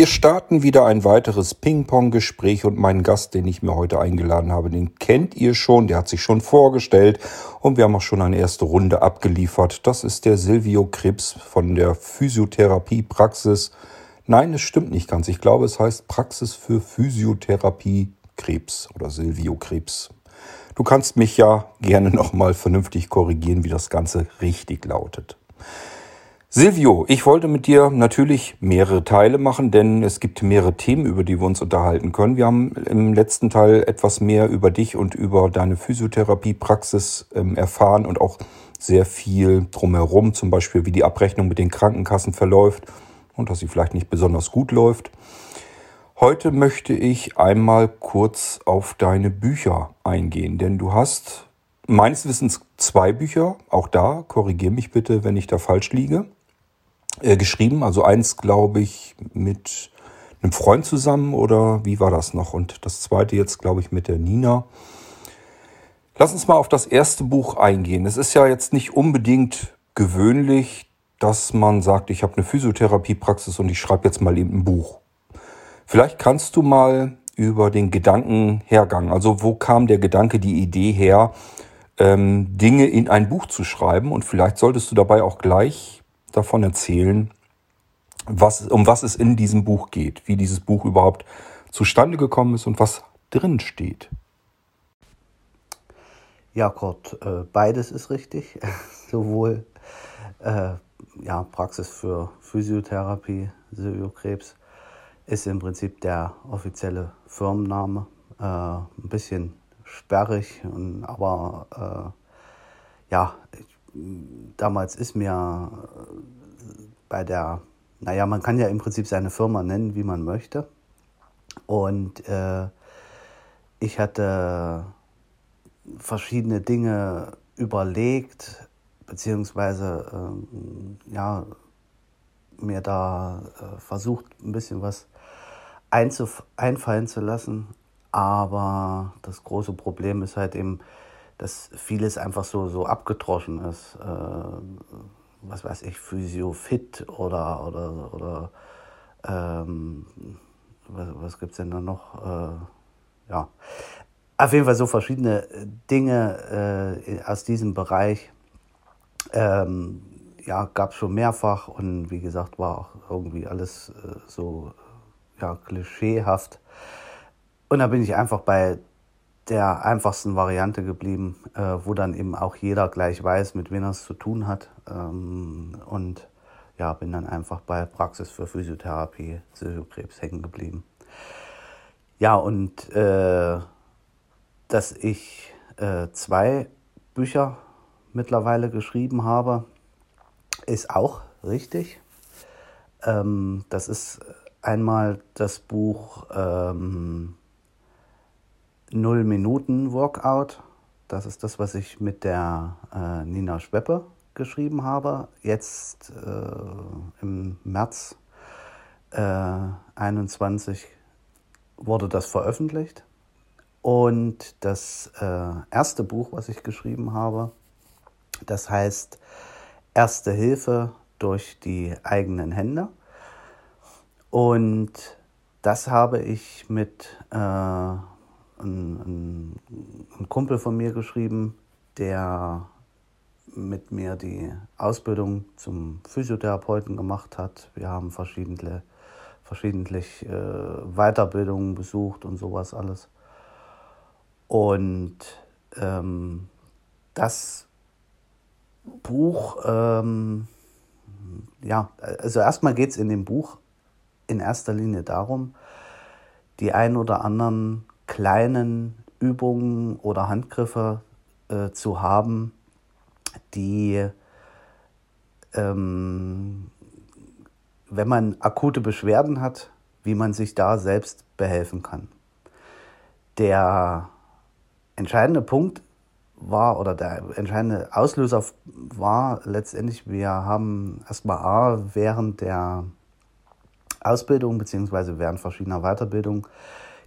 Wir starten wieder ein weiteres Ping-Pong-Gespräch und meinen Gast, den ich mir heute eingeladen habe, den kennt ihr schon, der hat sich schon vorgestellt und wir haben auch schon eine erste Runde abgeliefert. Das ist der Silvio Krebs von der Physiotherapie-Praxis. Nein, es stimmt nicht ganz. Ich glaube, es heißt Praxis für Physiotherapie Krebs oder Silvio Krebs. Du kannst mich ja gerne nochmal vernünftig korrigieren, wie das Ganze richtig lautet. Silvio, ich wollte mit dir natürlich mehrere Teile machen, denn es gibt mehrere Themen, über die wir uns unterhalten können. Wir haben im letzten Teil etwas mehr über dich und über deine Physiotherapiepraxis ähm, erfahren und auch sehr viel drumherum, zum Beispiel wie die Abrechnung mit den Krankenkassen verläuft und dass sie vielleicht nicht besonders gut läuft. Heute möchte ich einmal kurz auf deine Bücher eingehen, denn du hast meines Wissens zwei Bücher, auch da, korrigiere mich bitte, wenn ich da falsch liege äh, geschrieben. Also eins, glaube ich, mit einem Freund zusammen oder wie war das noch? Und das zweite jetzt, glaube ich, mit der Nina. Lass uns mal auf das erste Buch eingehen. Es ist ja jetzt nicht unbedingt gewöhnlich, dass man sagt, ich habe eine Physiotherapiepraxis und ich schreibe jetzt mal eben ein Buch. Vielleicht kannst du mal über den Gedankenhergang, also wo kam der Gedanke, die Idee her, ähm, Dinge in ein Buch zu schreiben und vielleicht solltest du dabei auch gleich davon erzählen, was, um was es in diesem Buch geht, wie dieses Buch überhaupt zustande gekommen ist und was drin steht. Ja, Kurt, äh, beides ist richtig. Sowohl äh, ja, Praxis für Physiotherapie, Silviokrebs, ist im Prinzip der offizielle Firmenname. Äh, ein bisschen sperrig, aber äh, ja, damals ist mir äh, bei der, naja, man kann ja im Prinzip seine Firma nennen, wie man möchte. Und äh, ich hatte verschiedene Dinge überlegt, beziehungsweise äh, ja, mir da äh, versucht, ein bisschen was einfallen zu lassen. Aber das große Problem ist halt eben, dass vieles einfach so, so abgedroschen ist. Äh, was weiß ich, Physiofit oder, oder, oder ähm, was, was gibt es denn da noch? Äh, ja, auf jeden Fall so verschiedene Dinge äh, aus diesem Bereich. Ähm, ja, gab es schon mehrfach und wie gesagt, war auch irgendwie alles äh, so ja, klischeehaft. Und da bin ich einfach bei der einfachsten Variante geblieben, äh, wo dann eben auch jeder gleich weiß, mit wem er es zu tun hat. Ähm, und ja, bin dann einfach bei Praxis für Physiotherapie, Psychokrebs hängen geblieben. Ja, und äh, dass ich äh, zwei Bücher mittlerweile geschrieben habe, ist auch richtig. Ähm, das ist einmal das Buch ähm, Null Minuten Workout. Das ist das, was ich mit der äh, Nina Schweppe geschrieben habe. Jetzt äh, im März äh, 21 wurde das veröffentlicht. Und das äh, erste Buch, was ich geschrieben habe, das heißt Erste Hilfe durch die eigenen Hände. Und das habe ich mit äh, ein, ein, Kumpel von mir geschrieben, der mit mir die Ausbildung zum Physiotherapeuten gemacht hat. Wir haben verschiedene, verschiedentlich äh, Weiterbildungen besucht und sowas alles. Und ähm, das Buch, ähm, ja, also erstmal geht es in dem Buch in erster Linie darum, die ein oder anderen kleinen Übungen oder Handgriffe äh, zu haben, die, ähm, wenn man akute Beschwerden hat, wie man sich da selbst behelfen kann. Der entscheidende Punkt war oder der entscheidende Auslöser war letztendlich, wir haben erstmal A, während der Ausbildung beziehungsweise während verschiedener Weiterbildungen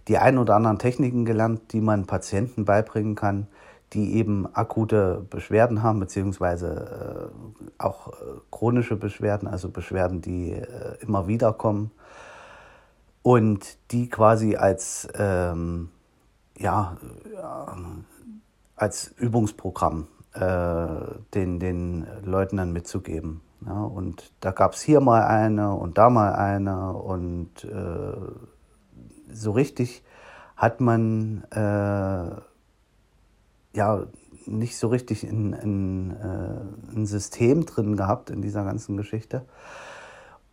die ein oder anderen Techniken gelernt, die man Patienten beibringen kann, die eben akute Beschwerden haben, beziehungsweise äh, auch äh, chronische Beschwerden, also Beschwerden, die äh, immer wieder kommen. und die quasi als, ähm, ja, als Übungsprogramm äh, den, den Leuten dann mitzugeben. Ja, und da gab es hier mal eine und da mal eine und äh, so richtig hat man äh, ja nicht so richtig in, in, äh, ein System drin gehabt in dieser ganzen Geschichte.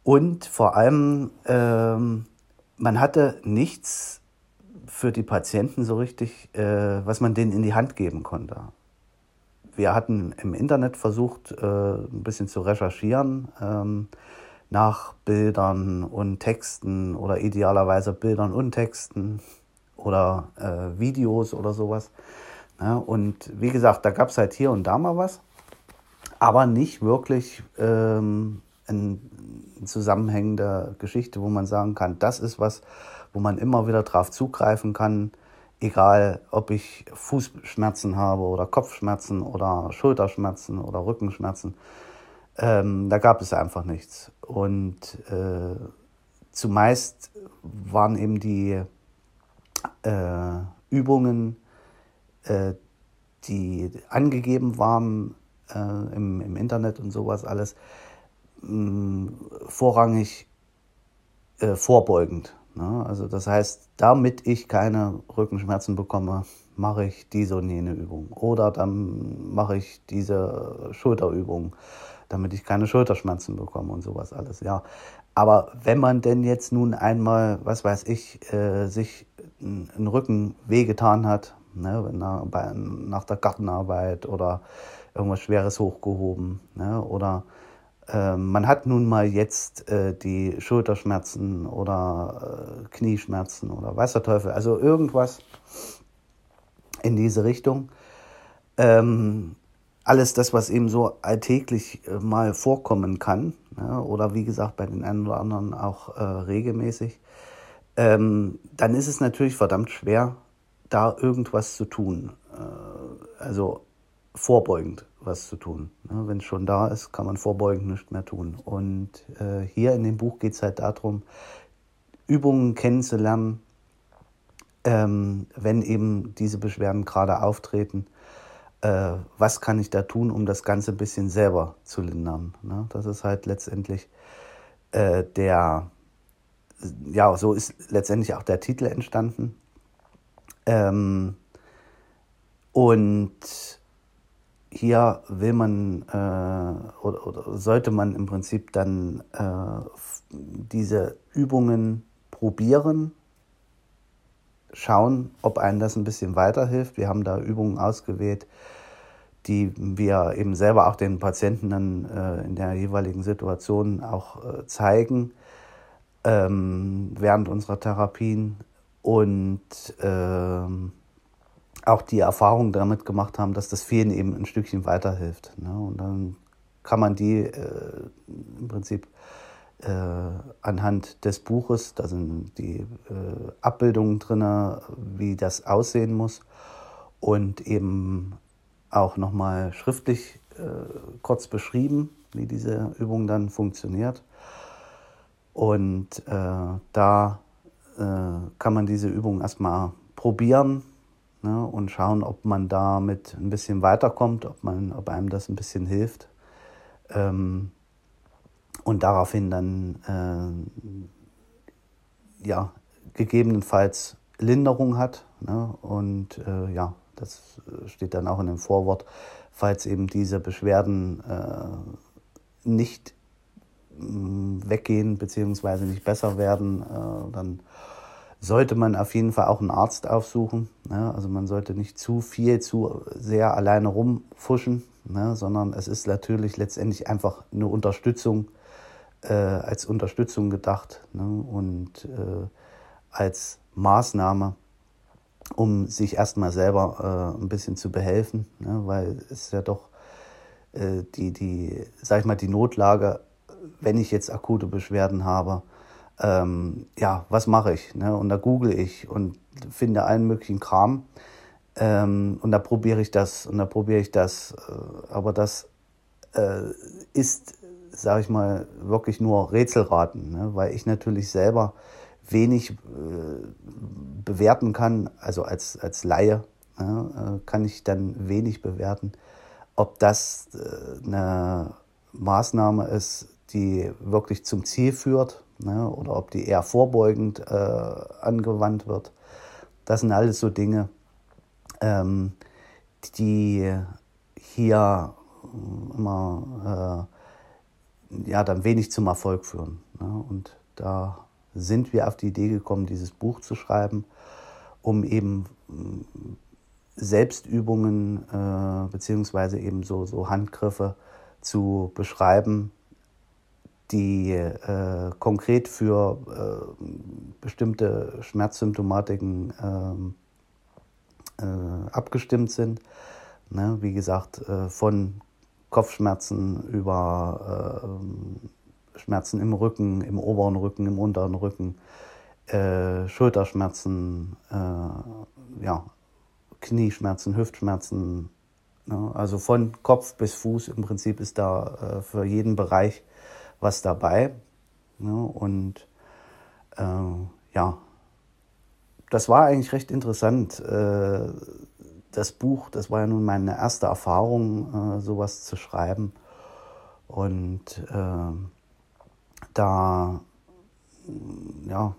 Und vor allem, ähm, man hatte nichts für die Patienten so richtig, äh, was man denen in die Hand geben konnte. Wir hatten im Internet versucht, äh, ein bisschen zu recherchieren ähm, nach Bildern und Texten oder idealerweise Bildern und Texten oder äh, Videos oder sowas. Ja, und wie gesagt, da gab es halt hier und da mal was, aber nicht wirklich ähm, eine zusammenhängende Geschichte, wo man sagen kann, das ist was, wo man immer wieder drauf zugreifen kann, egal ob ich Fußschmerzen habe oder Kopfschmerzen oder Schulterschmerzen oder Rückenschmerzen. Ähm, da gab es einfach nichts. Und äh, zumeist waren eben die äh, Übungen äh, die angegeben waren äh, im, im Internet und sowas alles, mh, vorrangig äh, vorbeugend. Ne? Also das heißt, damit ich keine Rückenschmerzen bekomme, mache ich diese und jene Übung. Oder dann mache ich diese Schulterübung, damit ich keine Schulterschmerzen bekomme und sowas alles. Ja. Aber wenn man denn jetzt nun einmal, was weiß ich, äh, sich einen Rücken wehgetan hat, ne, nach, bei, nach der Gartenarbeit oder irgendwas Schweres hochgehoben. Ne, oder äh, man hat nun mal jetzt äh, die Schulterschmerzen oder äh, Knieschmerzen oder weiß der Teufel, also irgendwas in diese Richtung. Ähm, alles das, was eben so alltäglich äh, mal vorkommen kann, ne, oder wie gesagt bei den einen oder anderen auch äh, regelmäßig, ähm, dann ist es natürlich verdammt schwer, da irgendwas zu tun. Äh, also vorbeugend was zu tun. Ne? Wenn es schon da ist, kann man vorbeugend nichts mehr tun. Und äh, hier in dem Buch geht es halt darum, Übungen kennenzulernen, ähm, wenn eben diese Beschwerden gerade auftreten. Äh, was kann ich da tun, um das Ganze ein bisschen selber zu lindern? Ne? Das ist halt letztendlich äh, der, ja, so ist letztendlich auch der Titel entstanden. Ähm, und hier will man äh, oder, oder, sollte man im Prinzip dann äh, diese Übungen probieren, schauen, ob einem das ein bisschen weiterhilft. Wir haben da Übungen ausgewählt, die wir eben selber auch den Patienten dann äh, in der jeweiligen Situation auch äh, zeigen ähm, während unserer Therapien und ähm, auch die Erfahrung damit gemacht haben, dass das vielen eben ein Stückchen weiterhilft. Ne? Und dann kann man die äh, im Prinzip anhand des Buches, da sind die äh, Abbildungen drin, wie das aussehen muss und eben auch nochmal schriftlich äh, kurz beschrieben, wie diese Übung dann funktioniert. Und äh, da äh, kann man diese Übung erstmal probieren ne, und schauen, ob man damit ein bisschen weiterkommt, ob, man, ob einem das ein bisschen hilft. Ähm, und daraufhin dann äh, ja, gegebenenfalls Linderung hat. Ne, und äh, ja, das steht dann auch in dem Vorwort, falls eben diese Beschwerden äh, nicht mm, weggehen bzw. nicht besser werden, äh, dann sollte man auf jeden Fall auch einen Arzt aufsuchen. Ne? Also man sollte nicht zu viel, zu sehr alleine rumfuschen, ne? sondern es ist natürlich letztendlich einfach eine Unterstützung, äh, als Unterstützung gedacht ne? und äh, als Maßnahme, um sich erstmal selber äh, ein bisschen zu behelfen, ne? weil es ja doch äh, die, die, sag ich mal, die Notlage, wenn ich jetzt akute Beschwerden habe, ähm, ja, was mache ich? Ne? Und da google ich und finde allen möglichen Kram. Ähm, und da probiere ich das und da probiere ich das. Äh, aber das äh, ist, sage ich mal, wirklich nur Rätselraten, ne? weil ich natürlich selber wenig äh, bewerten kann, also als, als Laie ja, äh, kann ich dann wenig bewerten, ob das äh, eine Maßnahme ist, die wirklich zum Ziel führt ne, oder ob die eher vorbeugend äh, angewandt wird. Das sind alles so Dinge, ähm, die hier immer äh, ja, dann wenig zum Erfolg führen. Ne? Und da sind wir auf die Idee gekommen, dieses Buch zu schreiben, um eben Selbstübungen äh, beziehungsweise eben so, so Handgriffe zu beschreiben, die äh, konkret für äh, bestimmte Schmerzsymptomatiken ähm, äh, abgestimmt sind. Ne? Wie gesagt, äh, von Kopfschmerzen über äh, Schmerzen im Rücken, im oberen Rücken, im unteren Rücken, Schulterschmerzen, ja, Knieschmerzen, Hüftschmerzen. Ne? Also von Kopf bis Fuß im Prinzip ist da äh, für jeden Bereich was dabei. Ne? Und äh, ja, das war eigentlich recht interessant. Das Buch, das war ja nun meine erste Erfahrung, äh, sowas zu schreiben. Und äh, da ja,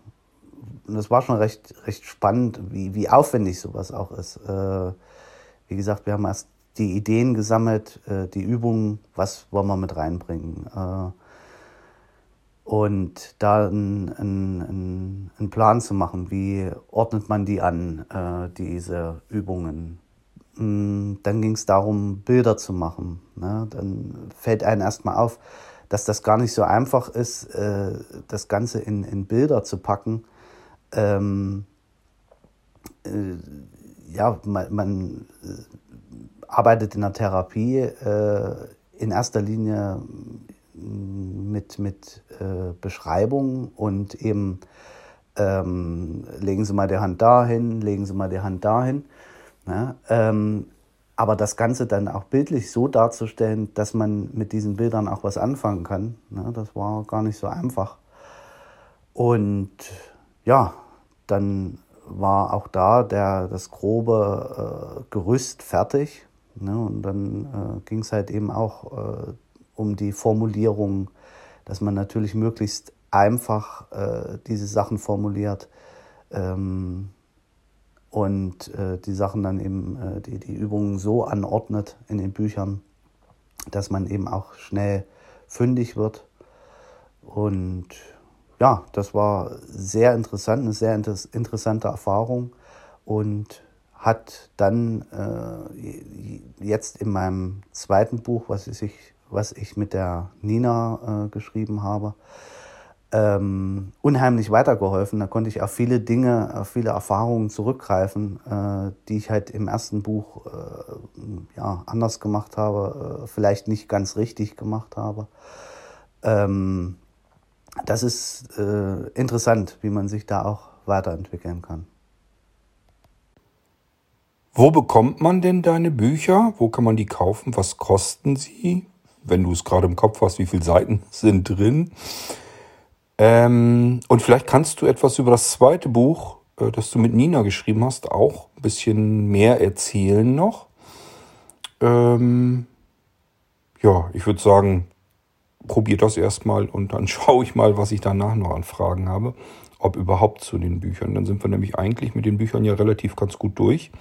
das war schon recht, recht spannend, wie, wie aufwendig sowas auch ist. Äh, wie gesagt, wir haben erst die Ideen gesammelt, äh, die Übungen, was wollen wir mit reinbringen. Äh, und da einen, einen Plan zu machen, wie ordnet man die an, äh, diese Übungen. Mm, dann ging es darum, Bilder zu machen. Ne? Dann fällt einem erstmal auf, dass das gar nicht so einfach ist, äh, das Ganze in, in Bilder zu packen ähm, äh, ja, man, man äh, arbeitet in der Therapie äh, in erster Linie mit, mit äh, Beschreibung und eben ähm, legen Sie mal die Hand dahin, legen Sie mal die Hand dahin. Ja, ähm, aber das Ganze dann auch bildlich so darzustellen, dass man mit diesen Bildern auch was anfangen kann, ne, das war gar nicht so einfach. Und ja, dann war auch da der, das grobe äh, Gerüst fertig. Ne? Und dann äh, ging es halt eben auch äh, um die Formulierung, dass man natürlich möglichst einfach äh, diese Sachen formuliert ähm, und äh, die Sachen dann eben, äh, die, die Übungen so anordnet in den Büchern, dass man eben auch schnell fündig wird. Und ja, das war sehr interessant, eine sehr inter interessante Erfahrung und hat dann äh, jetzt in meinem zweiten Buch, was ich, was ich mit der Nina äh, geschrieben habe, ähm, unheimlich weitergeholfen. Da konnte ich auf viele Dinge, auf viele Erfahrungen zurückgreifen, äh, die ich halt im ersten Buch äh, ja, anders gemacht habe, äh, vielleicht nicht ganz richtig gemacht habe. Ähm, das ist äh, interessant, wie man sich da auch weiterentwickeln kann. Wo bekommt man denn deine Bücher? Wo kann man die kaufen? Was kosten sie? Wenn du es gerade im Kopf hast, wie viele Seiten sind drin? Ähm, und vielleicht kannst du etwas über das zweite Buch, äh, das du mit Nina geschrieben hast, auch ein bisschen mehr erzählen noch. Ähm, ja, ich würde sagen, probiere das erstmal und dann schaue ich mal, was ich danach noch an Fragen habe. Ob überhaupt zu den Büchern. Dann sind wir nämlich eigentlich mit den Büchern ja relativ ganz gut durch.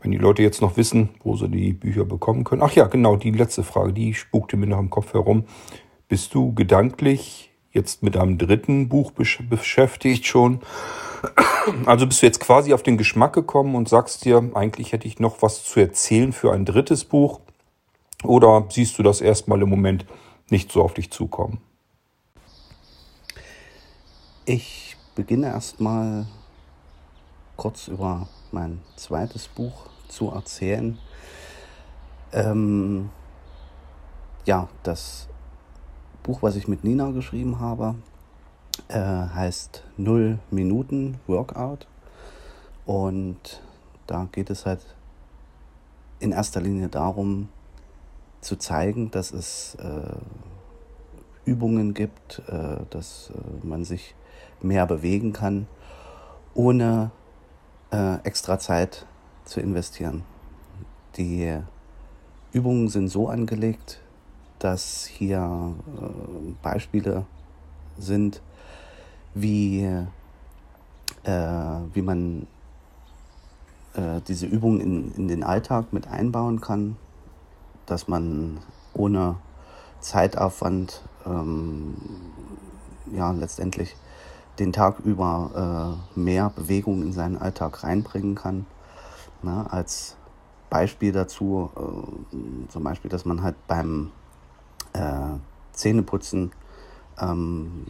Wenn die Leute jetzt noch wissen, wo sie die Bücher bekommen können. Ach ja, genau, die letzte Frage, die spukte mir noch im Kopf herum. Bist du gedanklich jetzt mit einem dritten Buch beschäftigt schon? Also bist du jetzt quasi auf den Geschmack gekommen und sagst dir, eigentlich hätte ich noch was zu erzählen für ein drittes Buch? Oder siehst du das erstmal im Moment nicht so auf dich zukommen? Ich beginne erstmal kurz über mein zweites Buch zu erzählen. Ähm, ja, das Buch, was ich mit Nina geschrieben habe, äh, heißt Null Minuten Workout. Und da geht es halt in erster Linie darum, zu zeigen, dass es äh, Übungen gibt, äh, dass äh, man sich mehr bewegen kann, ohne äh, extra Zeit zu investieren. Die Übungen sind so angelegt, dass hier äh, Beispiele sind, wie, äh, wie man äh, diese Übungen in, in den Alltag mit einbauen kann, dass man ohne Zeitaufwand ähm, ja letztendlich den Tag über äh, mehr Bewegung in seinen Alltag reinbringen kann. Na, als Beispiel dazu, äh, zum Beispiel, dass man halt beim äh, Zähneputzen ähm,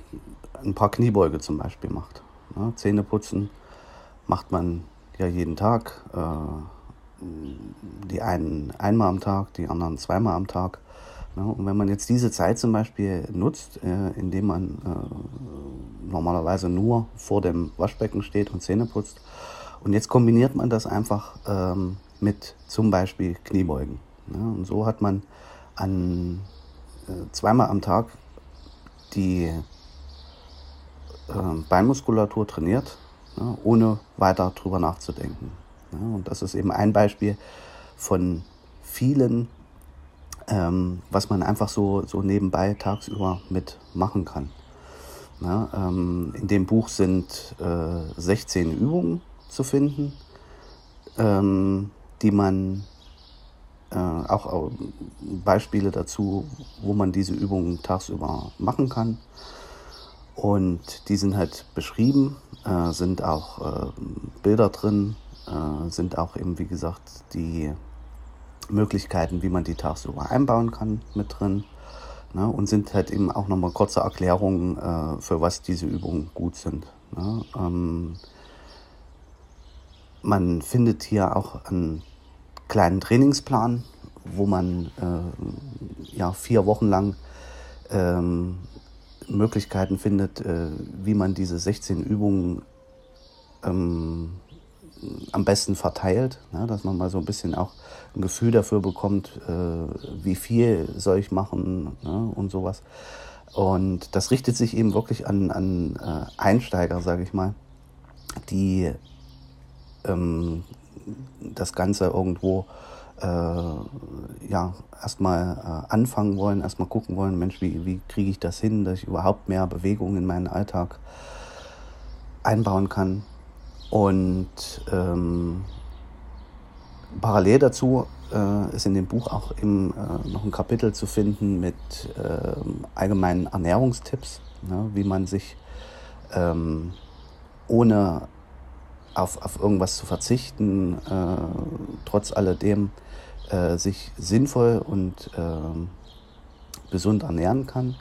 ein paar Kniebeuge zum Beispiel macht. Ja, Zähneputzen macht man ja jeden Tag. Äh, die einen einmal am Tag, die anderen zweimal am Tag. Ja, und wenn man jetzt diese Zeit zum Beispiel nutzt, äh, indem man äh, normalerweise nur vor dem Waschbecken steht und Zähne putzt, und jetzt kombiniert man das einfach ähm, mit zum Beispiel Kniebeugen. Ja, und so hat man an zweimal am Tag die äh, Beinmuskulatur trainiert, ohne weiter drüber nachzudenken. Und das ist eben ein Beispiel von vielen, ähm, was man einfach so, so nebenbei tagsüber mitmachen kann. Ähm, in dem Buch sind äh, 16 Übungen zu finden, ähm, die man äh, auch, Beispiele dazu, wo man diese Übungen tagsüber machen kann. Und die sind halt beschrieben, äh, sind auch äh, Bilder drin, äh, sind auch eben, wie gesagt, die Möglichkeiten, wie man die tagsüber einbauen kann, mit drin. Ne? Und sind halt eben auch nochmal kurze Erklärungen, äh, für was diese Übungen gut sind. Ne? Ähm, man findet hier auch einen kleinen Trainingsplan, wo man äh, ja, vier Wochen lang ähm, Möglichkeiten findet, äh, wie man diese 16 Übungen ähm, am besten verteilt, ne? dass man mal so ein bisschen auch ein Gefühl dafür bekommt, äh, wie viel soll ich machen ne? und sowas. Und das richtet sich eben wirklich an, an äh, Einsteiger, sage ich mal, die ähm, das Ganze irgendwo äh, ja, erstmal äh, anfangen wollen, erstmal gucken wollen, Mensch, wie, wie kriege ich das hin, dass ich überhaupt mehr Bewegung in meinen Alltag einbauen kann. Und ähm, parallel dazu äh, ist in dem Buch auch eben, äh, noch ein Kapitel zu finden mit äh, allgemeinen Ernährungstipps, ne, wie man sich ähm, ohne auf, auf irgendwas zu verzichten, äh, trotz alledem äh, sich sinnvoll und äh, gesund ernähren kann.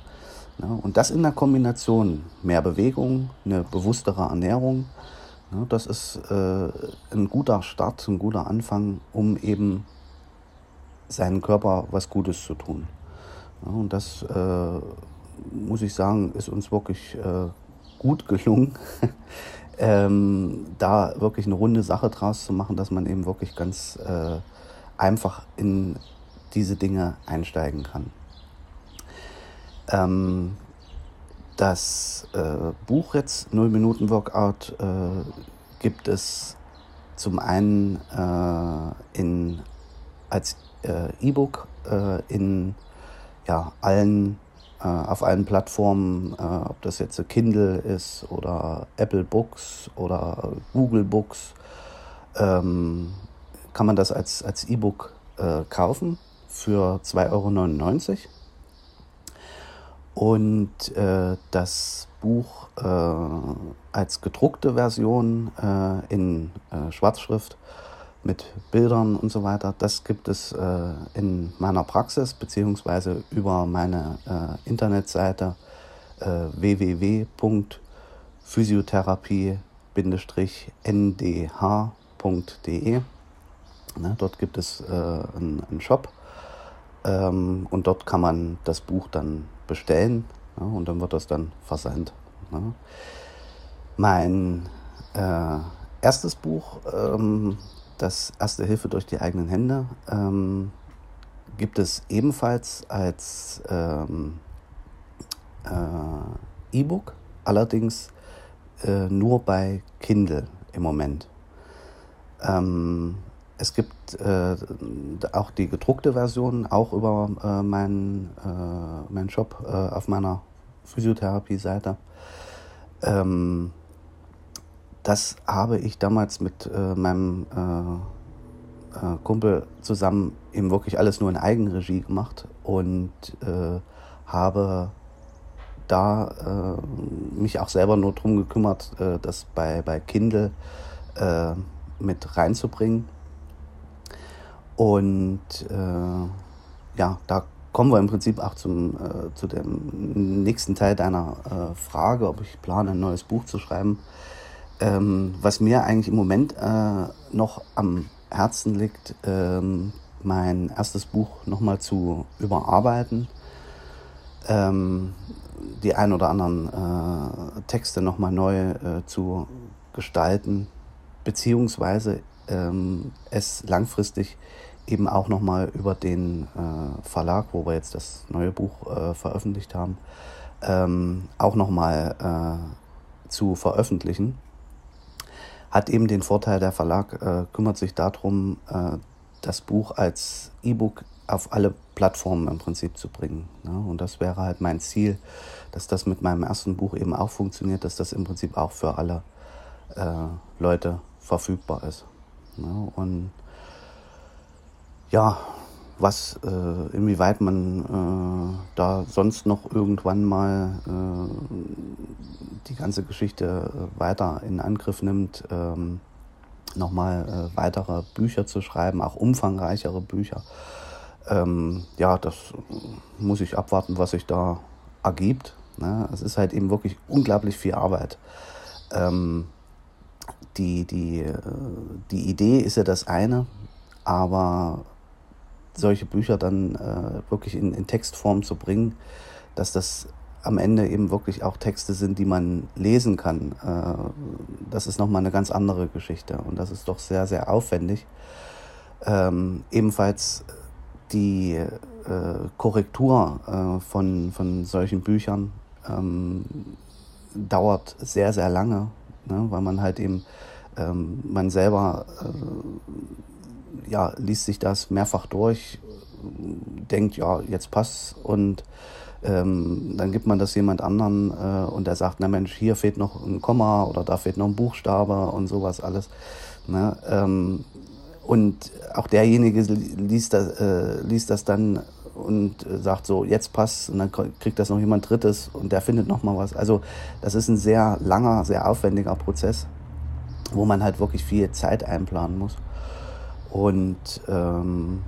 Ja, und das in der Kombination mehr Bewegung, eine bewusstere Ernährung, ja, das ist äh, ein guter Start, ein guter Anfang, um eben seinem Körper was Gutes zu tun. Ja, und das äh, muss ich sagen, ist uns wirklich äh, gut gelungen. ähm, da wirklich eine runde Sache draus zu machen, dass man eben wirklich ganz äh, einfach in diese Dinge einsteigen kann. Ähm, das äh, Buch jetzt, 0 Minuten Workout, äh, gibt es zum einen äh, in, als äh, E-Book äh, in ja, allen äh, auf allen Plattformen, ob das jetzt Kindle ist oder Apple Books oder Google Books, ähm, kann man das als, als E-Book äh, kaufen für 2,99 Euro. Und äh, das Buch äh, als gedruckte Version äh, in Schwarzschrift mit Bildern und so weiter. Das gibt es äh, in meiner Praxis beziehungsweise über meine äh, Internetseite äh, www.physiotherapie-ndh.de. Ne, dort gibt es äh, einen, einen, Shop ähm, und dort kann man das Buch dann bestellen ja, und dann wird das dann versandt. Ne. Mein äh, erstes Buch ähm, das Erste Hilfe durch die eigenen Hände ähm, gibt es ebenfalls als ähm, äh, E-Book, allerdings äh, nur bei Kindle im Moment. Ähm, es gibt äh, auch die gedruckte Version, auch über äh, meinen, äh, meinen Shop äh, auf meiner Physiotherapie-Seite. Ähm, das habe ich damals mit äh, meinem äh, Kumpel zusammen eben wirklich alles nur in Eigenregie gemacht und habe da mich auch selber nur darum gekümmert, das bei, bei Kindle mit reinzubringen. Und äh, ja, da kommen wir im Prinzip auch zum, äh, zu dem nächsten Teil deiner äh, Frage, ob ich plane, ein neues Buch zu schreiben. Ähm, was mir eigentlich im Moment äh, noch am Herzen liegt, ähm, mein erstes Buch nochmal zu überarbeiten, ähm, die ein oder anderen äh, Texte nochmal neu äh, zu gestalten, beziehungsweise ähm, es langfristig eben auch nochmal über den äh, Verlag, wo wir jetzt das neue Buch äh, veröffentlicht haben, ähm, auch nochmal äh, zu veröffentlichen. Hat eben den Vorteil, der Verlag äh, kümmert sich darum, äh, das Buch als E-Book auf alle Plattformen im Prinzip zu bringen. Ne? Und das wäre halt mein Ziel, dass das mit meinem ersten Buch eben auch funktioniert, dass das im Prinzip auch für alle äh, Leute verfügbar ist. Ne? Und ja, was, äh, inwieweit man äh, da sonst noch irgendwann mal äh, die ganze Geschichte äh, weiter in Angriff nimmt, ähm, nochmal äh, weitere Bücher zu schreiben, auch umfangreichere Bücher. Ähm, ja, das muss ich abwarten, was sich da ergibt. Ne? Es ist halt eben wirklich unglaublich viel Arbeit. Ähm, die, die, äh, die Idee ist ja das eine, aber solche Bücher dann äh, wirklich in, in Textform zu bringen, dass das am Ende eben wirklich auch Texte sind, die man lesen kann. Äh, das ist nochmal eine ganz andere Geschichte und das ist doch sehr, sehr aufwendig. Ähm, ebenfalls die äh, Korrektur äh, von, von solchen Büchern ähm, dauert sehr, sehr lange, ne, weil man halt eben, ähm, man selber äh, ja, liest sich das mehrfach durch, denkt, ja, jetzt passt und ähm, dann gibt man das jemand anderen äh, und der sagt, na Mensch, hier fehlt noch ein Komma oder da fehlt noch ein Buchstabe und sowas alles. Ne? Ähm, und auch derjenige liest das, äh, liest das dann und sagt so, jetzt passt und dann kriegt das noch jemand Drittes und der findet noch mal was. Also das ist ein sehr langer, sehr aufwendiger Prozess, wo man halt wirklich viel Zeit einplanen muss. Und ähm,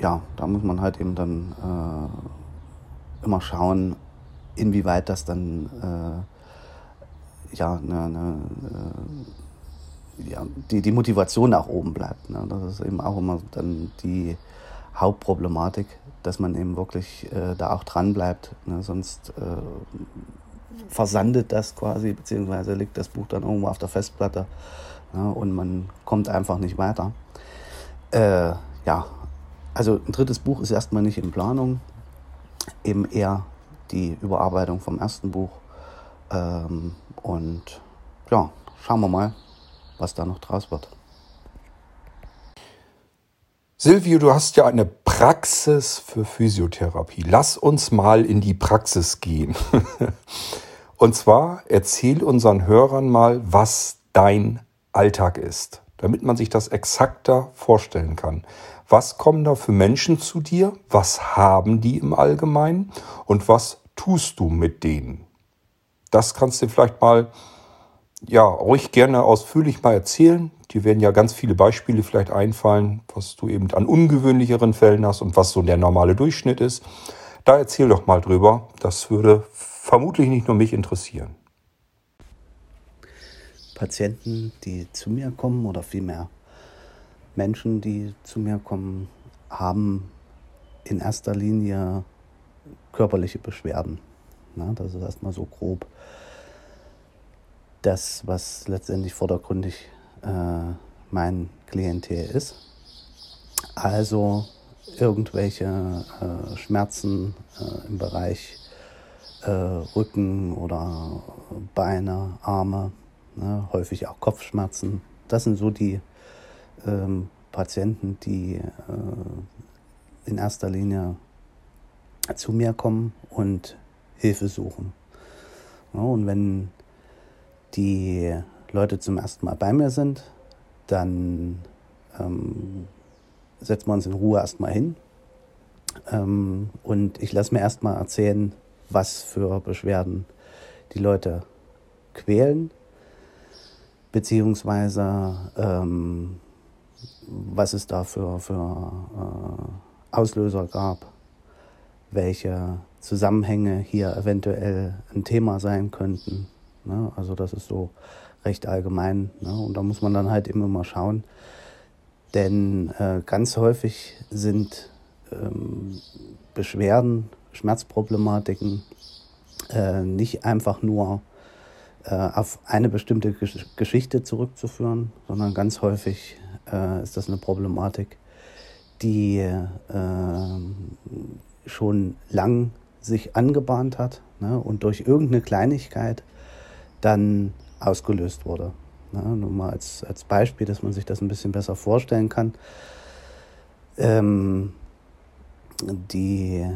ja, da muss man halt eben dann äh, immer schauen, inwieweit das dann äh, ja, ne, ne, äh, ja, die, die Motivation nach oben bleibt. Ne? Das ist eben auch immer dann die Hauptproblematik, dass man eben wirklich äh, da auch dran bleibt. Ne? Sonst äh, versandet das quasi, beziehungsweise liegt das Buch dann irgendwo auf der Festplatte ne? und man kommt einfach nicht weiter. Äh, ja, also ein drittes Buch ist erstmal nicht in Planung, eben eher die Überarbeitung vom ersten Buch. Ähm, und ja, schauen wir mal, was da noch draus wird. Silvio, du hast ja eine Praxis für Physiotherapie. Lass uns mal in die Praxis gehen. Und zwar erzähl unseren Hörern mal, was dein Alltag ist, damit man sich das exakter vorstellen kann. Was kommen da für Menschen zu dir? Was haben die im Allgemeinen? Und was tust du mit denen? Das kannst du vielleicht mal, ja, ruhig gerne ausführlich mal erzählen. Dir werden ja ganz viele Beispiele vielleicht einfallen, was du eben an ungewöhnlicheren Fällen hast und was so der normale Durchschnitt ist. Da erzähl doch mal drüber. Das würde vermutlich nicht nur mich interessieren. Patienten, die zu mir kommen oder vielmehr Menschen, die zu mir kommen, haben in erster Linie körperliche Beschwerden. Na, das ist erstmal so grob das, was letztendlich vordergründig äh, mein Klientel ist. Also irgendwelche äh, Schmerzen äh, im Bereich äh, Rücken oder Beine, Arme, ne, häufig auch Kopfschmerzen. Das sind so die ähm, Patienten, die äh, in erster Linie zu mir kommen und Hilfe suchen. Ja, und wenn die Leute zum ersten Mal bei mir sind, dann ähm, setzen wir uns in Ruhe erstmal hin ähm, und ich lasse mir erstmal erzählen, was für Beschwerden die Leute quälen, beziehungsweise ähm, was es da für, für äh, Auslöser gab, welche Zusammenhänge hier eventuell ein Thema sein könnten. Ne? Also das ist so recht allgemein. Ne? Und da muss man dann halt immer mal schauen. Denn äh, ganz häufig sind ähm, Beschwerden, Schmerzproblematiken äh, nicht einfach nur äh, auf eine bestimmte Gesch Geschichte zurückzuführen, sondern ganz häufig äh, ist das eine Problematik, die äh, schon lang sich angebahnt hat ne, und durch irgendeine Kleinigkeit dann ausgelöst wurde. Ne, nur mal als, als Beispiel, dass man sich das ein bisschen besser vorstellen kann. Ähm, die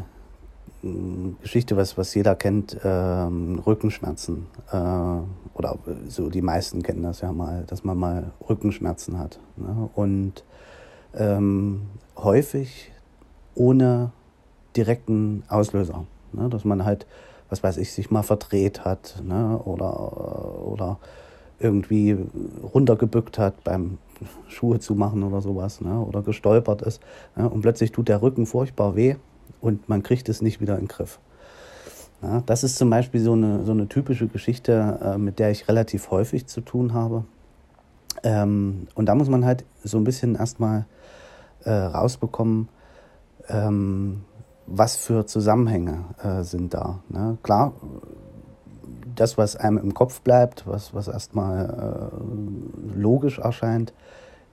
Geschichte, was, was jeder kennt, ähm, Rückenschmerzen. Äh, oder so die meisten kennen das ja mal, dass man mal Rückenschmerzen hat. Ne? Und ähm, häufig ohne direkten Auslöser. Ne? Dass man halt, was weiß ich, sich mal verdreht hat ne? oder, oder irgendwie runtergebückt hat beim Schuhe zu machen oder sowas ne? oder gestolpert ist. Ne? Und plötzlich tut der Rücken furchtbar weh und man kriegt es nicht wieder in den Griff. Ja, das ist zum Beispiel so eine, so eine typische Geschichte, äh, mit der ich relativ häufig zu tun habe. Ähm, und da muss man halt so ein bisschen erstmal äh, rausbekommen, ähm, was für Zusammenhänge äh, sind da. Ne? Klar, das, was einem im Kopf bleibt, was, was erstmal äh, logisch erscheint,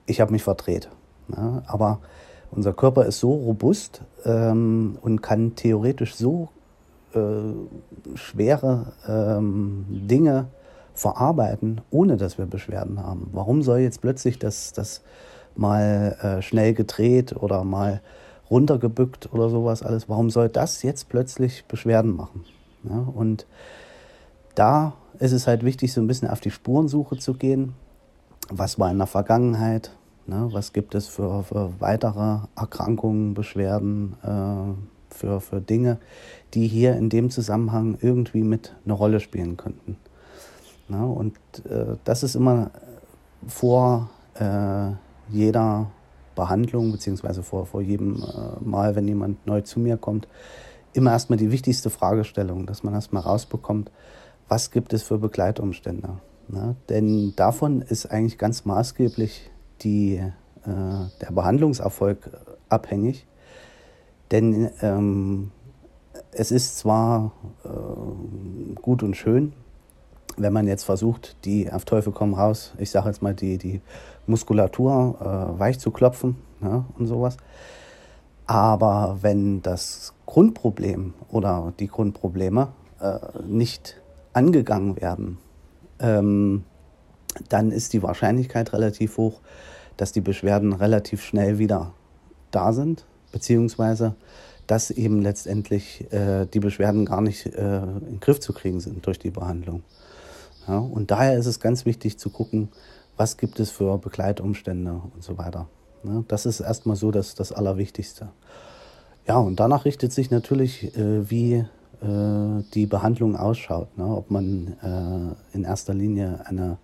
ich habe mich verdreht. Ne? Aber unser Körper ist so robust ähm, und kann theoretisch so äh, schwere ähm, Dinge verarbeiten, ohne dass wir Beschwerden haben. Warum soll jetzt plötzlich das, das mal äh, schnell gedreht oder mal runtergebückt oder sowas alles, warum soll das jetzt plötzlich Beschwerden machen? Ja, und da ist es halt wichtig, so ein bisschen auf die Spurensuche zu gehen. Was war in der Vergangenheit? Ne? Was gibt es für, für weitere Erkrankungen, Beschwerden, äh, für, für Dinge, die hier in dem Zusammenhang irgendwie mit eine Rolle spielen könnten? Ne? Und äh, das ist immer vor äh, jeder Behandlung, beziehungsweise vor, vor jedem äh, Mal, wenn jemand neu zu mir kommt, immer erstmal die wichtigste Fragestellung, dass man erstmal rausbekommt, was gibt es für Begleitumstände. Ne? Denn davon ist eigentlich ganz maßgeblich die, äh, der Behandlungserfolg abhängig. Denn ähm, es ist zwar äh, gut und schön, wenn man jetzt versucht, die auf Teufel komm raus, ich sage jetzt mal, die, die Muskulatur äh, weich zu klopfen ja, und sowas. Aber wenn das Grundproblem oder die Grundprobleme äh, nicht angegangen werden, ähm, dann ist die Wahrscheinlichkeit relativ hoch, dass die Beschwerden relativ schnell wieder da sind, beziehungsweise dass eben letztendlich äh, die Beschwerden gar nicht äh, in den Griff zu kriegen sind durch die Behandlung. Ja, und daher ist es ganz wichtig zu gucken, was gibt es für Begleitumstände und so weiter. Ja, das ist erstmal so das, das Allerwichtigste. Ja, und danach richtet sich natürlich, äh, wie äh, die Behandlung ausschaut. Ne? Ob man äh, in erster Linie eine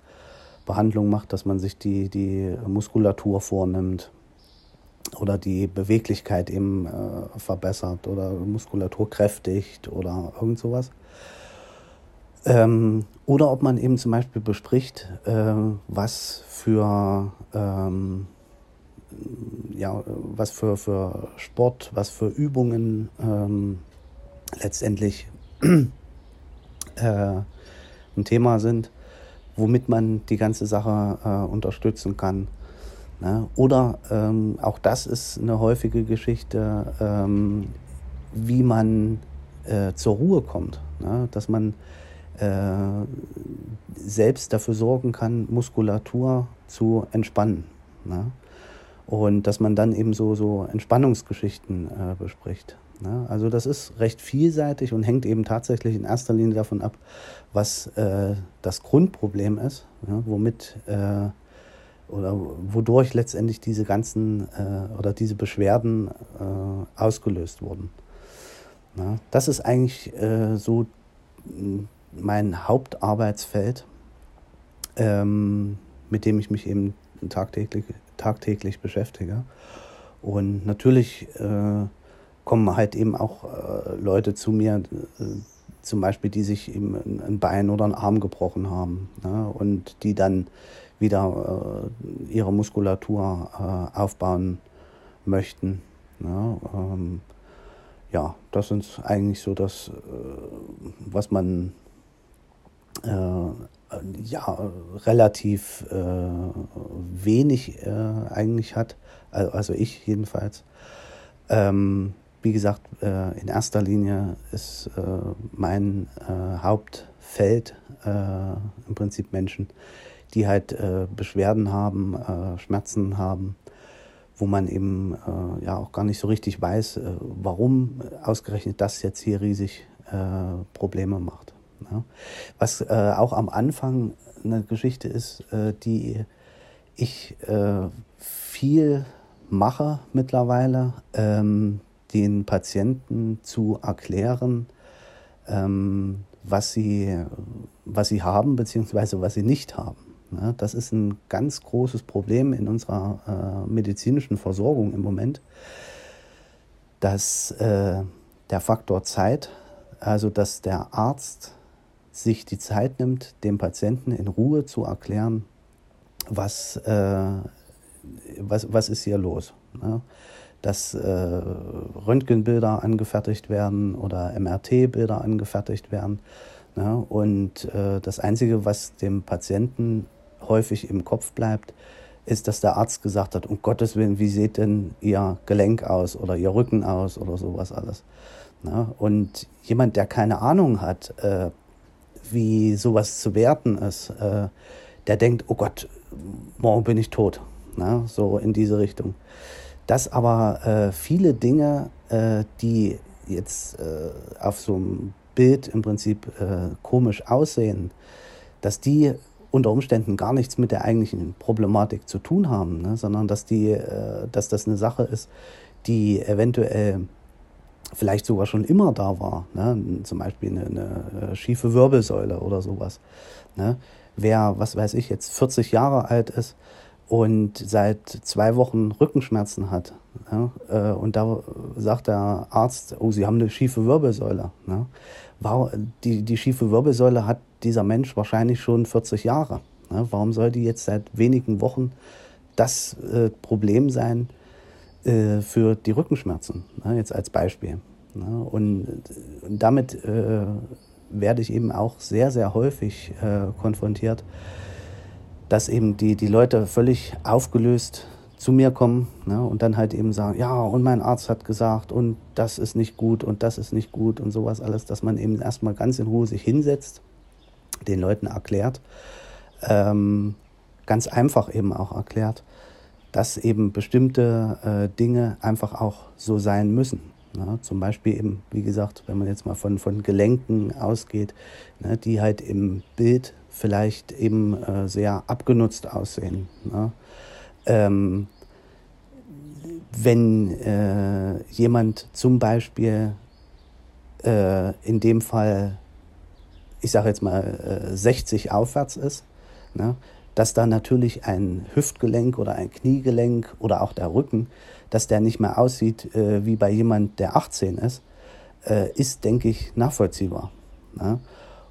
Behandlung macht, dass man sich die, die Muskulatur vornimmt oder die Beweglichkeit eben äh, verbessert oder Muskulatur kräftigt oder irgend sowas. Ähm, oder ob man eben zum Beispiel bespricht, äh, was für ähm, ja, was für, für Sport, was für Übungen ähm, letztendlich äh, ein Thema sind womit man die ganze Sache äh, unterstützen kann. Ne? Oder ähm, auch das ist eine häufige Geschichte, ähm, wie man äh, zur Ruhe kommt, ne? dass man äh, selbst dafür sorgen kann, Muskulatur zu entspannen. Ne? Und dass man dann eben so, so Entspannungsgeschichten äh, bespricht. Ne? Also das ist recht vielseitig und hängt eben tatsächlich in erster Linie davon ab, was äh, das Grundproblem ist, ja, womit äh, oder wodurch letztendlich diese ganzen äh, oder diese Beschwerden äh, ausgelöst wurden. Ja, das ist eigentlich äh, so mein Hauptarbeitsfeld, ähm, mit dem ich mich eben tagtäglich, tagtäglich beschäftige. Und natürlich äh, kommen halt eben auch Leute zu mir, zum Beispiel, die sich ein Bein oder einen Arm gebrochen haben ne? und die dann wieder äh, ihre Muskulatur äh, aufbauen möchten. Ne? Ähm, ja, das ist eigentlich so das, äh, was man äh, ja, relativ äh, wenig äh, eigentlich hat, also ich jedenfalls. Ähm, wie gesagt, äh, in erster Linie ist äh, mein äh, Hauptfeld im Prinzip Menschen, die halt Beschwerden haben, Schmerzen haben, wo man eben ja auch gar nicht so richtig weiß, warum ausgerechnet das jetzt hier riesig Probleme macht. Ja. Was äh, auch am Anfang eine Geschichte ist, äh, die ich äh, viel mache mittlerweile, ähm, den Patienten zu erklären, ähm, was, sie, was sie haben bzw. was sie nicht haben. Ja, das ist ein ganz großes Problem in unserer äh, medizinischen Versorgung im Moment, dass äh, der Faktor Zeit, also dass der Arzt sich die Zeit nimmt, dem Patienten in Ruhe zu erklären, was, äh, was, was ist hier los. Ne? Dass äh, Röntgenbilder angefertigt werden oder MRT-Bilder angefertigt werden. Ne? Und äh, das Einzige, was dem Patienten häufig im Kopf bleibt, ist, dass der Arzt gesagt hat, um Gottes Willen, wie sieht denn Ihr Gelenk aus oder Ihr Rücken aus oder sowas alles. Ne? Und jemand, der keine Ahnung hat, äh, wie sowas zu werten ist, äh, der denkt, oh Gott, morgen bin ich tot. Na, so in diese Richtung. Dass aber äh, viele Dinge, äh, die jetzt äh, auf so einem Bild im Prinzip äh, komisch aussehen, dass die unter Umständen gar nichts mit der eigentlichen Problematik zu tun haben, ne? sondern dass, die, äh, dass das eine Sache ist, die eventuell vielleicht sogar schon immer da war. Ne? Zum Beispiel eine, eine äh, schiefe Wirbelsäule oder sowas. Ne? Wer, was weiß ich, jetzt 40 Jahre alt ist und seit zwei Wochen Rückenschmerzen hat. Ne? Äh, und da sagt der Arzt, oh, Sie haben eine schiefe Wirbelsäule. Ne? Die, die schiefe Wirbelsäule hat dieser Mensch wahrscheinlich schon 40 Jahre. Ne? Warum soll die jetzt seit wenigen Wochen das äh, Problem sein, äh, für die Rückenschmerzen, ne, jetzt als Beispiel. Und, und, damit äh, werde ich eben auch sehr, sehr häufig äh, konfrontiert, dass eben die, die Leute völlig aufgelöst zu mir kommen ne, und dann halt eben sagen, ja, und mein Arzt hat gesagt und das ist nicht gut und das ist nicht gut und sowas alles, dass man eben erstmal ganz in Ruhe sich hinsetzt, den Leuten erklärt, ähm, ganz einfach eben auch erklärt, dass eben bestimmte äh, Dinge einfach auch so sein müssen. Ne? Zum Beispiel eben, wie gesagt, wenn man jetzt mal von, von Gelenken ausgeht, ne, die halt im Bild vielleicht eben äh, sehr abgenutzt aussehen. Ne? Ähm, wenn äh, jemand zum Beispiel äh, in dem Fall, ich sage jetzt mal, 60 äh, aufwärts ist, ne, dass da natürlich ein Hüftgelenk oder ein Kniegelenk oder auch der Rücken, dass der nicht mehr aussieht äh, wie bei jemand, der 18 ist, äh, ist, denke ich, nachvollziehbar. Ne?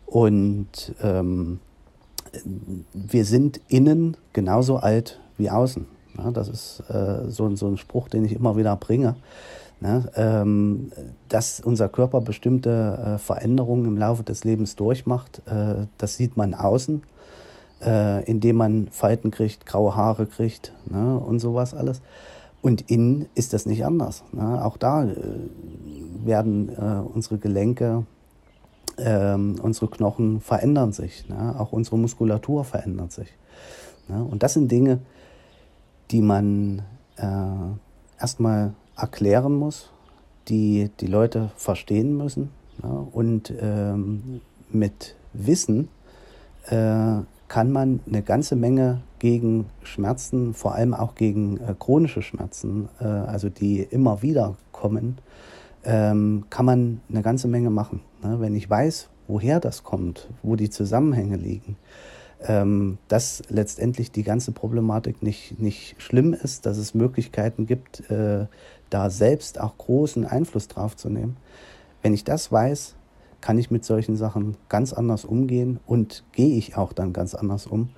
Und ähm, wir sind innen genauso alt wie außen. Ne? Das ist äh, so, so ein Spruch, den ich immer wieder bringe. Ne? Ähm, dass unser Körper bestimmte äh, Veränderungen im Laufe des Lebens durchmacht, äh, das sieht man außen äh, indem man Falten kriegt, graue Haare kriegt ne, und sowas alles. Und innen ist das nicht anders. Ne? Auch da äh, werden äh, unsere Gelenke, äh, unsere Knochen verändern sich. Ne? Auch unsere Muskulatur verändert sich. Ne? Und das sind Dinge, die man äh, erstmal erklären muss, die die Leute verstehen müssen. Ne? Und ähm, mit Wissen äh, kann man eine ganze Menge gegen Schmerzen, vor allem auch gegen äh, chronische Schmerzen, äh, also die immer wieder kommen, ähm, kann man eine ganze Menge machen. Ne? Wenn ich weiß, woher das kommt, wo die Zusammenhänge liegen, ähm, dass letztendlich die ganze Problematik nicht, nicht schlimm ist, dass es Möglichkeiten gibt, äh, da selbst auch großen Einfluss drauf zu nehmen. Wenn ich das weiß, kann ich mit solchen Sachen ganz anders umgehen und gehe ich auch dann ganz anders um.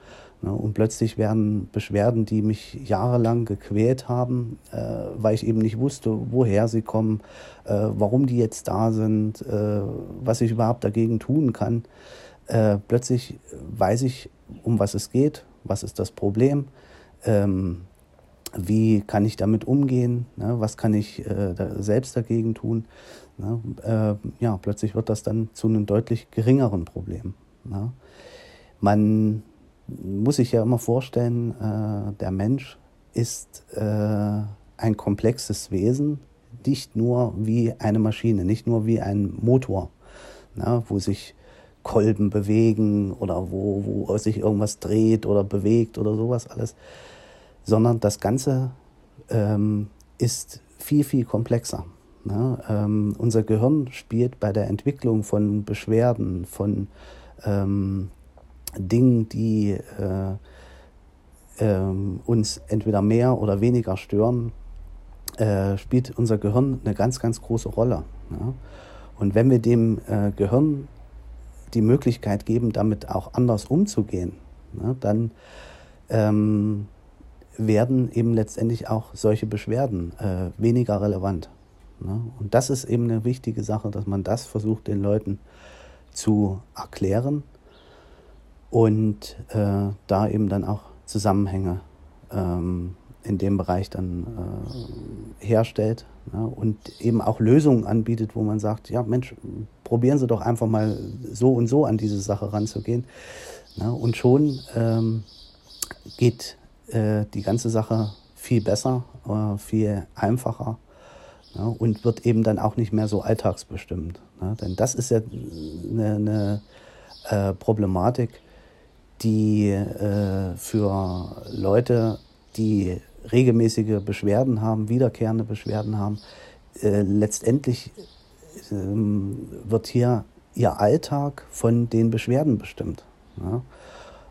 Ne? Und plötzlich werden Beschwerden, die mich jahrelang gequält haben, äh, weil ich eben nicht wusste, woher sie kommen, äh, warum die jetzt da sind, äh, was ich überhaupt dagegen tun kann. plötzlich weiß ich, um was es geht, was ist das Problem, ähm, wie kann ich damit umgehen, ne? was kann ich da selbst dagegen tun. Ne? ja, plötzlich wird das dann zu einem deutlich geringeren Problem. Ne? Man muss sich ja immer vorstellen, äh, der Mensch ist äh, ein komplexes Wesen, nicht nur wie eine Maschine, nicht nur wie ein Motor, na, wo sich Kolben bewegen oder wo, wo sich irgendwas dreht oder bewegt oder sowas alles, sondern das Ganze ähm, ist viel, viel komplexer. Ne? Ähm, unser Gehirn spielt bei der Entwicklung von Beschwerden, von ähm, Dingen, die äh, äh, uns entweder mehr oder weniger stören, äh, spielt unser Gehirn eine ganz, ganz große Rolle. Ja? Und wenn wir dem äh, Gehirn die Möglichkeit geben, damit auch anders umzugehen, ja, dann ähm, werden eben letztendlich auch solche Beschwerden äh, weniger relevant. Ne? Und das ist eben eine wichtige Sache, dass man das versucht, den Leuten zu erklären und äh, da eben dann auch Zusammenhänge ähm, in dem Bereich dann äh, herstellt ja, und eben auch Lösungen anbietet, wo man sagt, ja Mensch, probieren Sie doch einfach mal so und so an diese Sache ranzugehen. Ja, und schon ähm, geht äh, die ganze Sache viel besser, äh, viel einfacher ja, und wird eben dann auch nicht mehr so alltagsbestimmt. denn das ist ja eine, eine äh, Problematik, die äh, für Leute, die regelmäßige Beschwerden haben, wiederkehrende Beschwerden haben, äh, letztendlich äh, wird hier ihr Alltag von den Beschwerden bestimmt. Ja?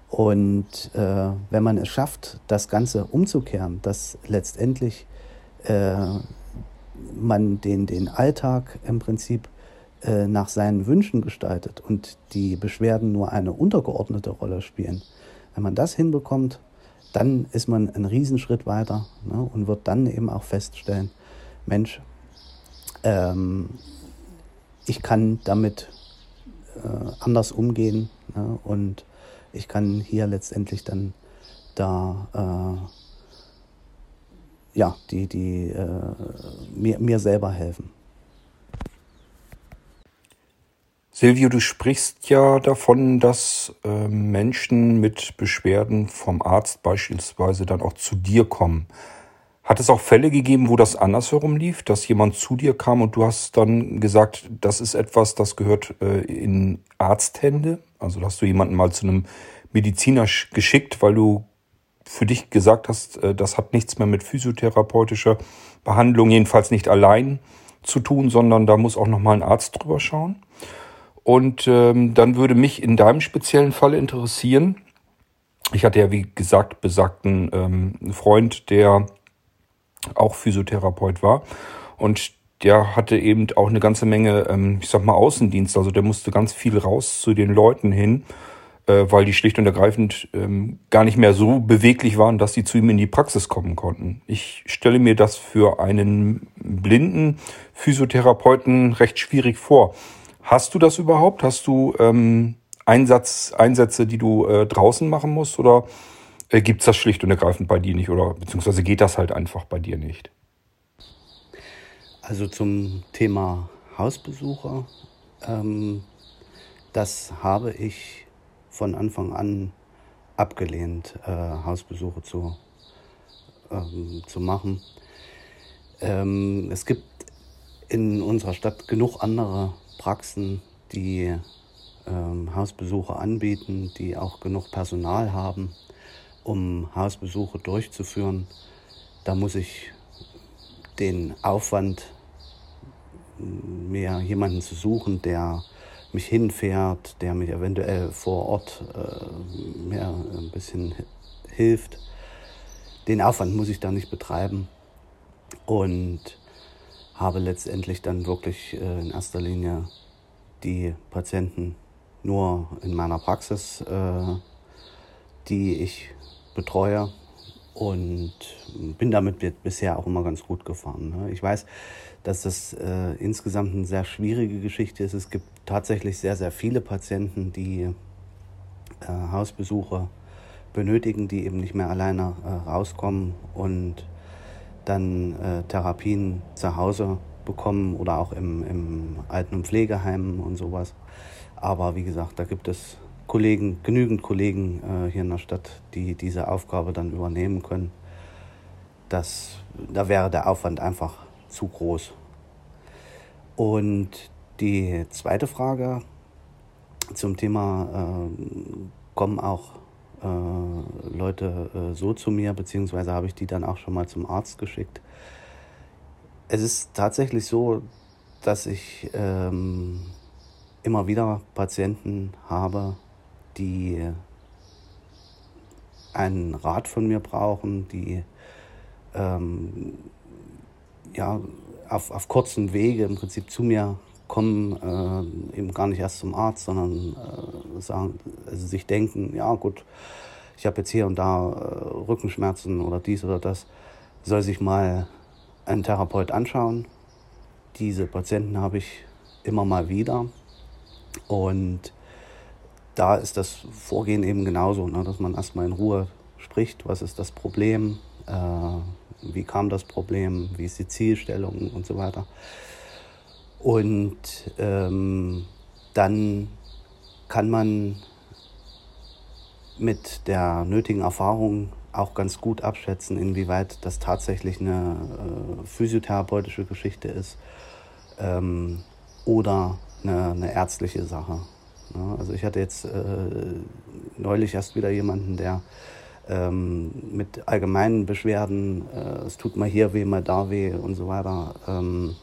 Und äh, wenn man es schafft, das Ganze umzukehren, dass letztendlich äh, man den, den Alltag im Prinzip äh, nach seinen Wünschen gestaltet und die Beschwerden nur eine untergeordnete Rolle spielen, wenn man das hinbekommt, dann ist man einen Riesenschritt weiter ne, und wird dann eben auch feststellen, Mensch, ähm, ich kann damit äh, anders umgehen ne, und ich kann hier letztendlich dann da äh, ja, die, die, äh, mir, mir selber helfen. Silvio, du sprichst ja davon, dass äh, Menschen mit Beschwerden vom Arzt beispielsweise dann auch zu dir kommen. Hat es auch Fälle gegeben, wo das andersherum lief, dass jemand zu dir kam und du hast dann gesagt, das ist etwas, das gehört äh, in Arzthände? Also hast du jemanden mal zu einem Mediziner geschickt, weil du für dich gesagt hast, äh, das hat nichts mehr mit physiotherapeutischer Behandlung, jedenfalls nicht allein zu tun, sondern da muss auch nochmal ein Arzt drüber schauen. Und ähm, dann würde mich in deinem speziellen Fall interessieren, ich hatte ja wie gesagt besagten ähm, Freund, der auch Physiotherapeut war und der hatte eben auch eine ganze Menge, ähm, ich sag mal, Außendienst. Also der musste ganz viel raus zu den Leuten hin, äh, weil die schlicht und ergreifend ähm, gar nicht mehr so beweglich waren, dass sie zu ihm in die Praxis kommen konnten. Ich stelle mir das für einen blinden Physiotherapeuten recht schwierig vor. Hast du das überhaupt? Hast du ähm, Einsatz, Einsätze, die du äh, draußen machen musst? Oder äh, gibt es das schlicht und ergreifend bei dir nicht? Oder beziehungsweise geht das halt einfach bei dir nicht? Also zum Thema Hausbesucher, ähm, das habe ich von Anfang an abgelehnt, äh, Hausbesuche zu, ähm, zu machen. Ähm, es gibt in unserer Stadt genug andere Praxen, die ähm, Hausbesuche anbieten, die auch genug Personal haben, um Hausbesuche durchzuführen. Da muss ich den Aufwand, mir jemanden zu suchen, der mich hinfährt, der mich eventuell vor Ort äh, mir ein bisschen hilft. Den Aufwand muss ich da nicht betreiben und habe letztendlich dann wirklich äh, in erster Linie die Patienten nur in meiner Praxis, äh, die ich betreue und bin damit bisher auch immer ganz gut gefahren. Ne? Ich weiß, dass das äh, insgesamt eine sehr schwierige Geschichte ist. Es gibt tatsächlich sehr, sehr viele Patienten, die äh, Hausbesuche benötigen, die eben nicht mehr alleine äh, rauskommen und dann äh, Therapien zu Hause bekommen oder auch im, im Alten- und Pflegeheim und sowas. Aber wie gesagt, da gibt es Kollegen, genügend Kollegen äh, hier in der Stadt, die diese Aufgabe dann übernehmen können. Das, da wäre der Aufwand einfach zu groß. Und die zweite Frage zum Thema, äh, kommen auch äh, Leute äh, so zu mir, beziehungsweise habe ich die dann auch schon mal zum Arzt geschickt. Es ist tatsächlich so, dass ich ähm, immer wieder Patienten habe, die einen Rat von mir brauchen, die ähm, ja, auf, auf kurzen Wege im Prinzip zu mir kommen, äh, eben gar nicht erst zum Arzt, sondern äh, sagen, also sich denken, ja gut, ich habe jetzt hier und da äh, Rückenschmerzen oder dies oder das, soll sich mal ein Therapeut anschauen. Diese Patienten habe ich immer mal wieder. Und da ist das Vorgehen eben genauso, ne, dass man erstmal in Ruhe spricht, was ist das Problem, äh, wie kam das Problem, wie ist die Zielstellung und so weiter. Und ähm, dann kann man mit der nötigen Erfahrung auch ganz gut abschätzen, inwieweit das tatsächlich eine äh, physiotherapeutische Geschichte ist ähm, oder eine, eine, ärztliche Sache. Ja, also ich hatte jetzt äh, neulich erst wieder jemanden, der ähm, mit allgemeinen Beschwerden, äh, es tut mal hier weh, mal da weh und so weiter, ähm,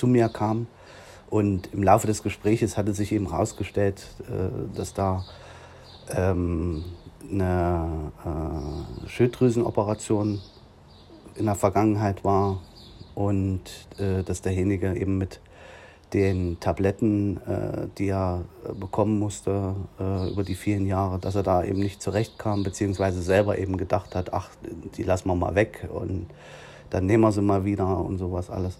zu mir kam. Und im Laufe des Gesprächs hatte sich eben herausgestellt, äh, dass da ähm, eine äh, Schilddrüsenoperation in der Vergangenheit war und äh, dass derjenige eben mit den Tabletten, die er bekommen musste über die vielen Jahre, dass er da eben nicht zurechtkam, beziehungsweise selber eben gedacht hat, ach, die lassen wir mal weg und dann nehmen wir sie mal wieder und sowas alles.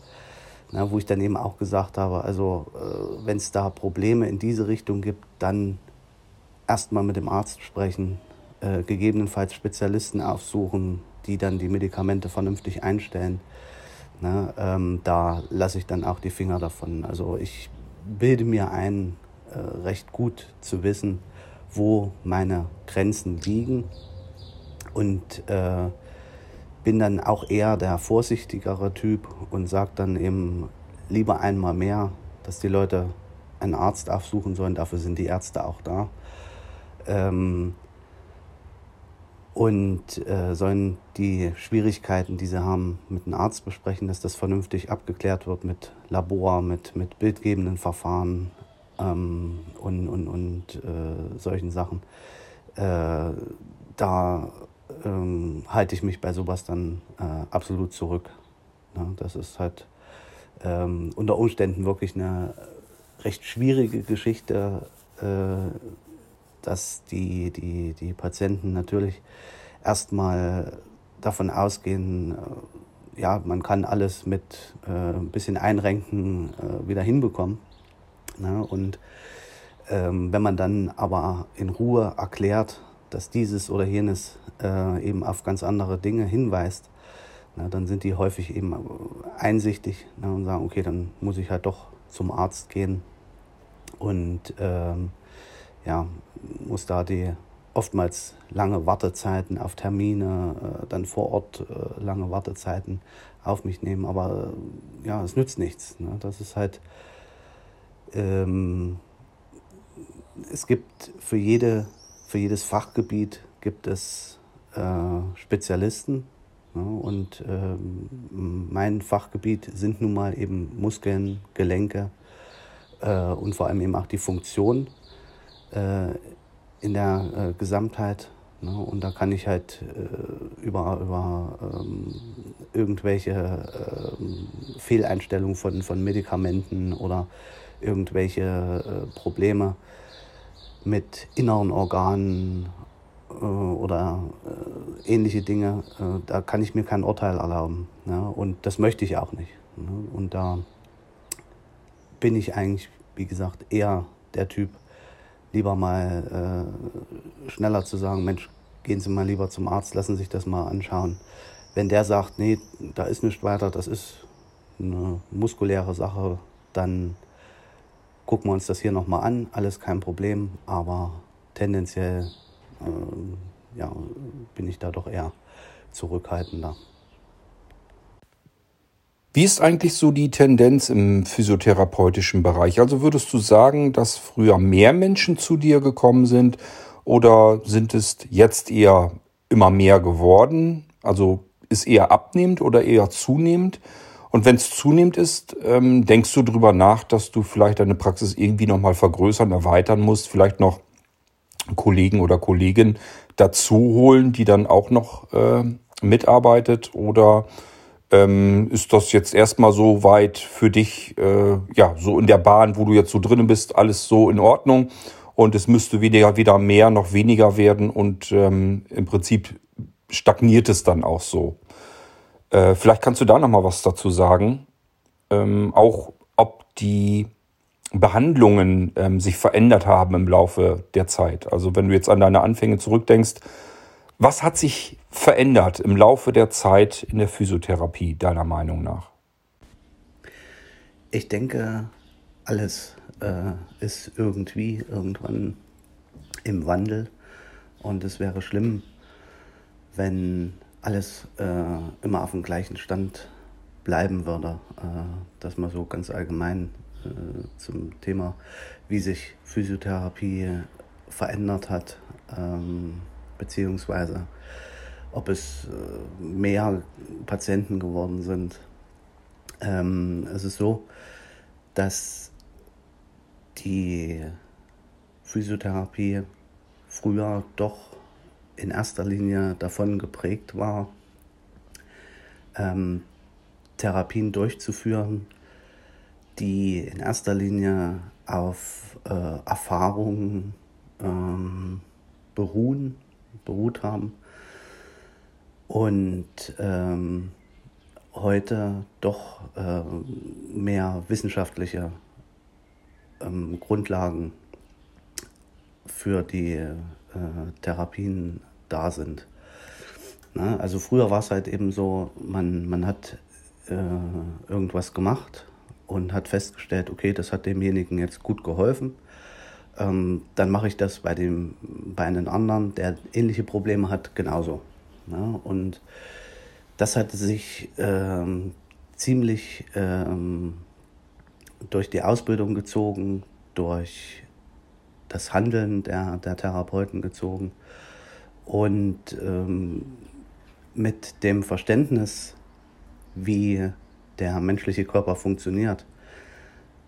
Na, wo ich dann eben auch gesagt habe, also äh, wenn es da Probleme in diese Richtung gibt, dann erstmal mit dem Arzt sprechen, äh, gegebenenfalls Spezialisten aufsuchen, die dann die Medikamente vernünftig einstellen. Ne, ähm, da lasse ich dann auch die Finger davon. Also ich bilde mir ein, äh, recht gut zu wissen, wo meine Grenzen liegen und äh, bin dann auch eher der vorsichtigere Typ und sage dann eben lieber einmal mehr, dass die Leute einen Arzt aufsuchen sollen. Dafür sind die Ärzte auch da. Ähm, und äh, sollen die Schwierigkeiten, die sie haben, mit einem Arzt besprechen, dass das vernünftig abgeklärt wird mit Labor, mit, mit bildgebenden Verfahren ähm, und, und, und äh, solchen Sachen. Äh, da ähm, halte ich mich bei sowas dann äh, absolut zurück. Ja, das ist halt ähm, unter Umständen wirklich eine recht schwierige Geschichte, äh, dass die, die, die Patienten natürlich erstmal davon ausgehen, äh, ja, man kann alles mit äh, ein bisschen Einrenken äh, wieder hinbekommen. Ne? Und ähm, wenn man dann aber in Ruhe erklärt, dass dieses oder jenes äh, eben auf ganz andere Dinge hinweist, Na, dann sind die häufig eben einsichtig na, und sagen, okay, dann muss ich halt doch zum Arzt gehen und ähm, ja, muss da die oftmals lange Wartezeiten auf Termine, äh, dann vor Ort äh, lange Wartezeiten auf mich nehmen. Aber äh, ja, es nützt nichts. Ne? Das ist halt, ähm, es gibt für, jede, für jedes Fachgebiet gibt es äh, Spezialisten. Ne? Und ähm, mein Fachgebiet sind nun mal eben Muskeln, Gelenke äh, und vor allem eben auch die Funktion äh, in der Gesamtheit. Ne? Und da kann ich halt äh, über, über ähm, irgendwelche äh, Fehleinstellungen von, von Medikamenten oder irgendwelche äh, Probleme mit inneren Organen äh, oder äh, ähnliche Dinge, äh, da kann ich mir kein Urteil erlauben. Ne? Und das möchte ich auch nicht. Ne? Und da bin ich eigentlich, wie gesagt, eher der Typ, lieber mal äh, schneller zu sagen, Mensch, gehen Sie mal lieber zum Arzt, lassen Sie sich das mal anschauen. Wenn der sagt, nee, da ist nichts weiter, das ist eine muskuläre Sache, dann gucken wir uns das hier nochmal an, alles kein Problem, aber tendenziell äh, ja, bin ich da doch eher zurückhaltender. Wie ist eigentlich so die Tendenz im physiotherapeutischen Bereich? Also würdest du sagen, dass früher mehr Menschen zu dir gekommen sind oder sind es jetzt eher immer mehr geworden? Also ist eher abnehmend oder eher zunehmend? Und wenn es zunehmend ist, ähm, denkst du darüber nach, dass du vielleicht deine Praxis irgendwie nochmal vergrößern, erweitern musst, vielleicht noch Kollegen oder Kolleginnen dazu holen, die dann auch noch äh, mitarbeitet? Oder ähm, ist das jetzt erstmal so weit für dich, äh, ja, so in der Bahn, wo du jetzt so drinnen bist, alles so in Ordnung? Und es müsste weder, weder mehr noch weniger werden und ähm, im Prinzip stagniert es dann auch so. Äh, vielleicht kannst du da nochmal was dazu sagen. Ähm, auch ob die Behandlungen ähm, sich verändert haben im Laufe der Zeit. Also wenn du jetzt an deine Anfänge zurückdenkst, was hat sich verändert im Laufe der Zeit in der Physiotherapie, deiner Meinung nach? Ich denke, alles äh, ist irgendwie irgendwann im Wandel und es wäre schlimm, wenn alles äh, immer auf dem gleichen Stand bleiben würde. Äh, dass man so ganz allgemein äh, zum Thema, wie sich Physiotherapie verändert hat, ähm, beziehungsweise ob es äh, mehr Patienten geworden sind. Ähm, es ist so, dass die Physiotherapie früher doch in erster Linie davon geprägt war, ähm, Therapien durchzuführen, die in erster Linie auf äh, Erfahrungen ähm, beruhen beruht haben. Und ähm, heute doch äh, mehr wissenschaftliche ähm, Grundlagen für die äh, Therapien da sind. Na, also früher war es halt eben so, man, man hat äh, irgendwas gemacht und hat festgestellt, okay, das hat demjenigen jetzt gut geholfen ähm, dann mache ich das bei, dem, bei einem anderen, der ähnliche Probleme hat, genauso. Ja, und das hat sich ähm, ziemlich ähm, durch die Ausbildung gezogen, durch das Handeln der, der Therapeuten gezogen und ähm, mit dem Verständnis, wie der menschliche Körper funktioniert,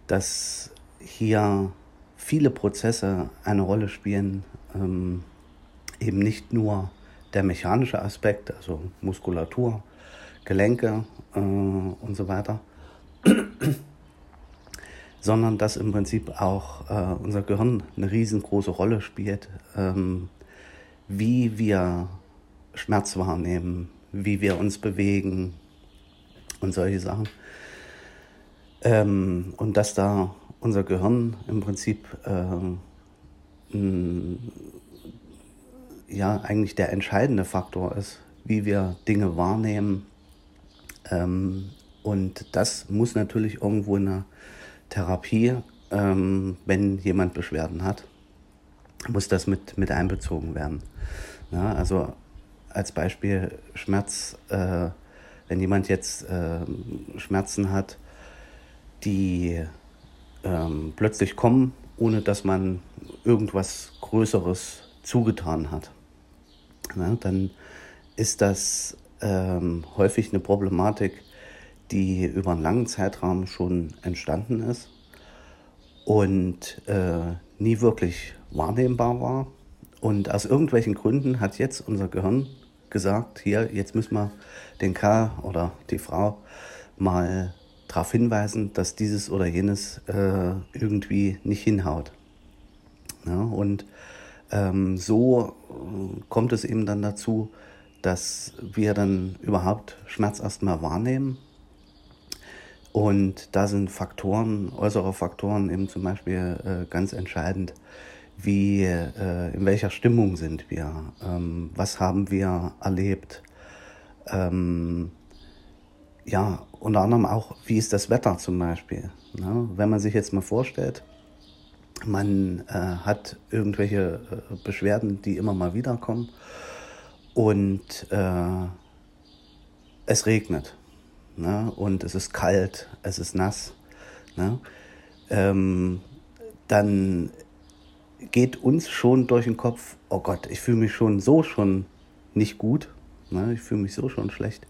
dass hier viele Prozesse eine Rolle spielen, ähm, eben nicht nur der mechanische Aspekt, also Muskulatur, Gelenke äh, und so weiter, sondern dass im Prinzip auch äh, unser Gehirn eine riesengroße Rolle spielt, ähm, wie wir Schmerz wahrnehmen, wie wir uns bewegen und solche Sachen. Ähm, und dass da unser Gehirn im Prinzip äh, ja eigentlich der entscheidende Faktor ist, wie wir Dinge wahrnehmen Ähm, und das muss natürlich irgendwo in der Therapie, ähm, wenn jemand Beschwerden hat, muss das mit, mit einbezogen werden. Ja, also als Beispiel Schmerz, äh, wenn jemand jetzt äh, Schmerzen hat, die ähm, plötzlich kommen, ohne dass man irgendwas Größeres zugetan hat, ja, dann ist das ähm, häufig eine Problematik, die über einen langen Zeitraum schon entstanden ist und äh, nie wirklich wahrnehmbar war. Und aus irgendwelchen Gründen hat jetzt unser Gehirn gesagt, hier, jetzt müssen wir den K oder die Frau mal darauf hinweisen, dass dieses oder jenes äh, irgendwie nicht hinhaut. Ja, und ähm, so äh, kommt es eben dann dazu, dass wir dann überhaupt Schmerz erstmal wahrnehmen. Und da sind Faktoren, äußere Faktoren eben zum Beispiel äh, ganz entscheidend, wie, äh, in welcher Stimmung sind wir, ähm, was haben wir erlebt. Ähm, ja, unter anderem auch, wie ist das Wetter zum Beispiel. Ne? Wenn man sich jetzt mal vorstellt, man äh, hat irgendwelche äh, Beschwerden, die immer mal wieder kommen und äh, es regnet ne? und es ist kalt, es ist nass, ne? ähm, dann geht uns schon durch den Kopf, oh Gott, ich fühle mich schon so schon nicht gut, ne? ich fühle mich so schon schlecht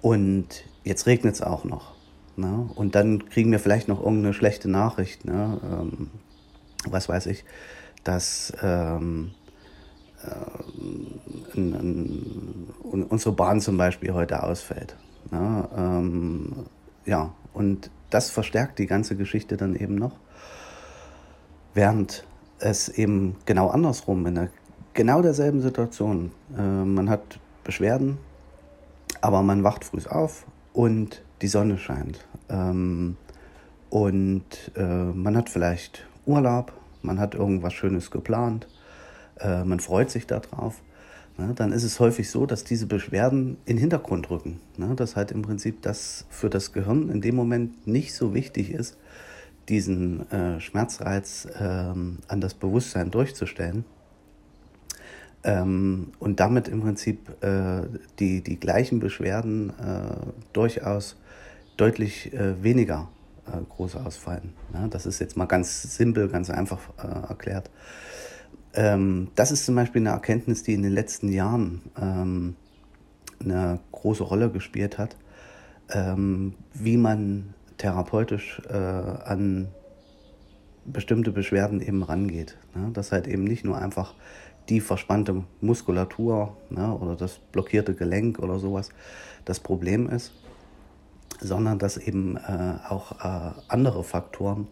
und jetzt regnet es auch noch. Ne? Und dann kriegen wir vielleicht noch irgendeine schlechte Nachricht, ne? Ähm, was weiß ich, dass ähm, äh, in, in, unsere Bahn zum Beispiel heute ausfällt. Ja, ähm, ja, und das verstärkt die ganze Geschichte dann eben noch. Während es eben genau andersrum, in der, genau derselben Situation, äh, man hat Beschwerden, aber man wacht früh auf und die Sonne scheint. Ähm, und äh, man hat vielleicht Urlaub, man hat irgendwas Schönes geplant, äh, man freut sich darauf, ne, dann ist es häufig so, dass diese Beschwerden in den Hintergrund rücken. Ne, dass halt im Prinzip das für das Gehirn in dem Moment nicht so wichtig ist, diesen äh, Schmerzreiz äh, an das Bewusstsein durchzustellen. Ähm, und damit im Prinzip äh, die, die gleichen Beschwerden äh, durchaus deutlich äh, weniger äh, groß ausfallen. Ja, das ist jetzt mal ganz simpel, ganz einfach erklärt. Ähm, das ist zum Beispiel eine Erkenntnis, die in den letzten Jahren ähm, eine große Rolle gespielt hat, ähm, wie man therapeutisch äh, an bestimmte Beschwerden eben rangeht. Ne? Dass halt eben nicht nur einfach die verspannte Muskulatur ne, oder das blockierte Gelenk oder sowas das Problem ist, sondern dass eben äh, auch äh, andere Faktoren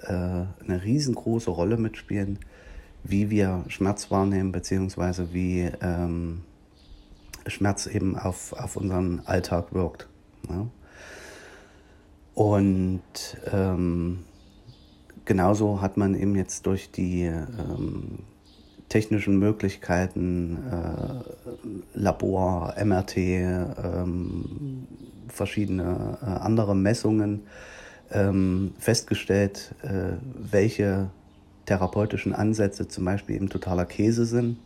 äh, eine riesengroße Rolle mitspielen, wie wir Schmerz wahrnehmen, beziehungsweise wie ähm, Schmerz eben auf, auf unseren Alltag wirkt. Ja? Und ähm, genauso hat man eben jetzt durch die ähm, technischen Möglichkeiten, äh, Labor, MRT, ähm, verschiedene äh, andere Messungen ähm, festgestellt, äh, welche therapeutischen Ansätze zum Beispiel eben totaler Käse sind.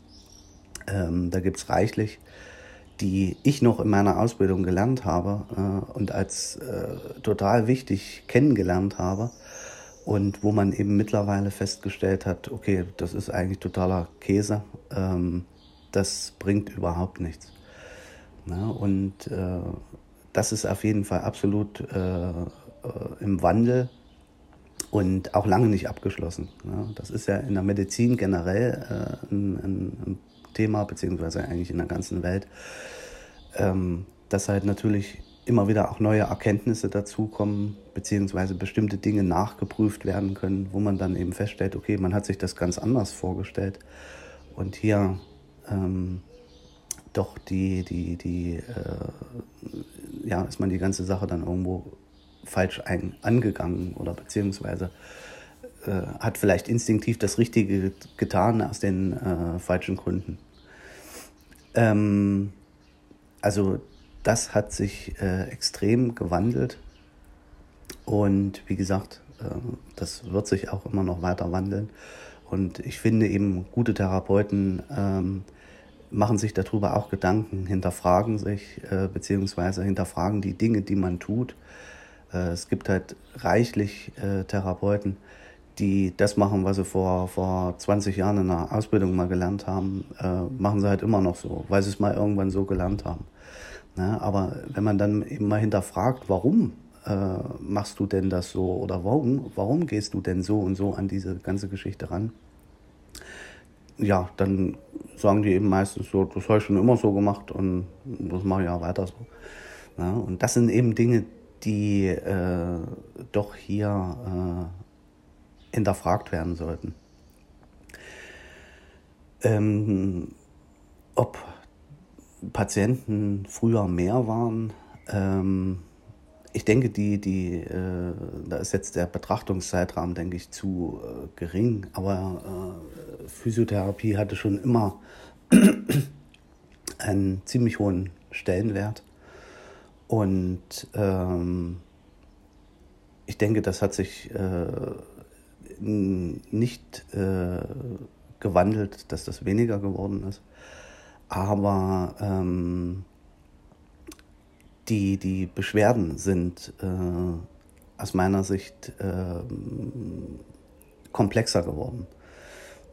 Ähm, da gibt es reichlich, die ich noch in meiner Ausbildung gelernt habe äh, und als äh, total wichtig kennengelernt habe und wo man eben mittlerweile festgestellt hat, okay, das ist eigentlich totaler Käse, ähm, das bringt überhaupt nichts. Na, und äh, das ist auf jeden Fall absolut äh, äh, im Wandel und auch lange nicht abgeschlossen. Ja, das ist ja in der Medizin generell äh, ein, ein, Thema, beziehungsweise eigentlich in der ganzen Welt, ähm, dass halt natürlich immer wieder auch neue Erkenntnisse dazukommen, beziehungsweise bestimmte Dinge nachgeprüft werden können, wo man dann eben feststellt, okay, man hat sich das ganz anders vorgestellt. Und hier ähm, doch die, die, die, äh, ja, ist man die ganze Sache dann irgendwo falsch ein, angegangen oder beziehungsweise äh, hat vielleicht instinktiv das Richtige getan aus den äh, falschen Gründen. Ähm, also das hat sich äh, extrem gewandelt. Und wie gesagt, äh, das wird sich auch immer noch weiter wandeln. Und ich finde eben, gute Therapeuten ähm, machen sich darüber auch Gedanken, hinterfragen sich, äh, beziehungsweise hinterfragen die Dinge, die man tut. Äh, es gibt halt reichlich äh, Therapeuten, die das machen, was sie vor, vor 20 Jahren in der Ausbildung mal gelernt haben, äh, machen sie halt immer noch so, weil sie es mal irgendwann so gelernt haben. Ne? Aber wenn man dann eben mal hinterfragt, warum äh, machst du denn das so oder warum, warum gehst du denn so und so an diese ganze Geschichte ran? Ja, dann sagen die eben meistens so, das habe ich schon immer so gemacht und das mache ich auch weiter so. Ne? und das sind eben Dinge, die äh, doch hier äh, hinterfragt werden sollten. Ähm, ob Patienten früher mehr waren, ähm, ich denke, die, die, äh, da ist jetzt der Betrachtungszeitraum, denke ich, zu äh, gering, aber äh, Physiotherapie hatte schon immer einen ziemlich hohen Stellenwert. Und ähm, ich denke, das hat sich äh, nicht äh, gewandelt, dass das weniger geworden ist. Aber ähm, die, die Beschwerden sind äh, aus meiner Sicht äh, komplexer geworden.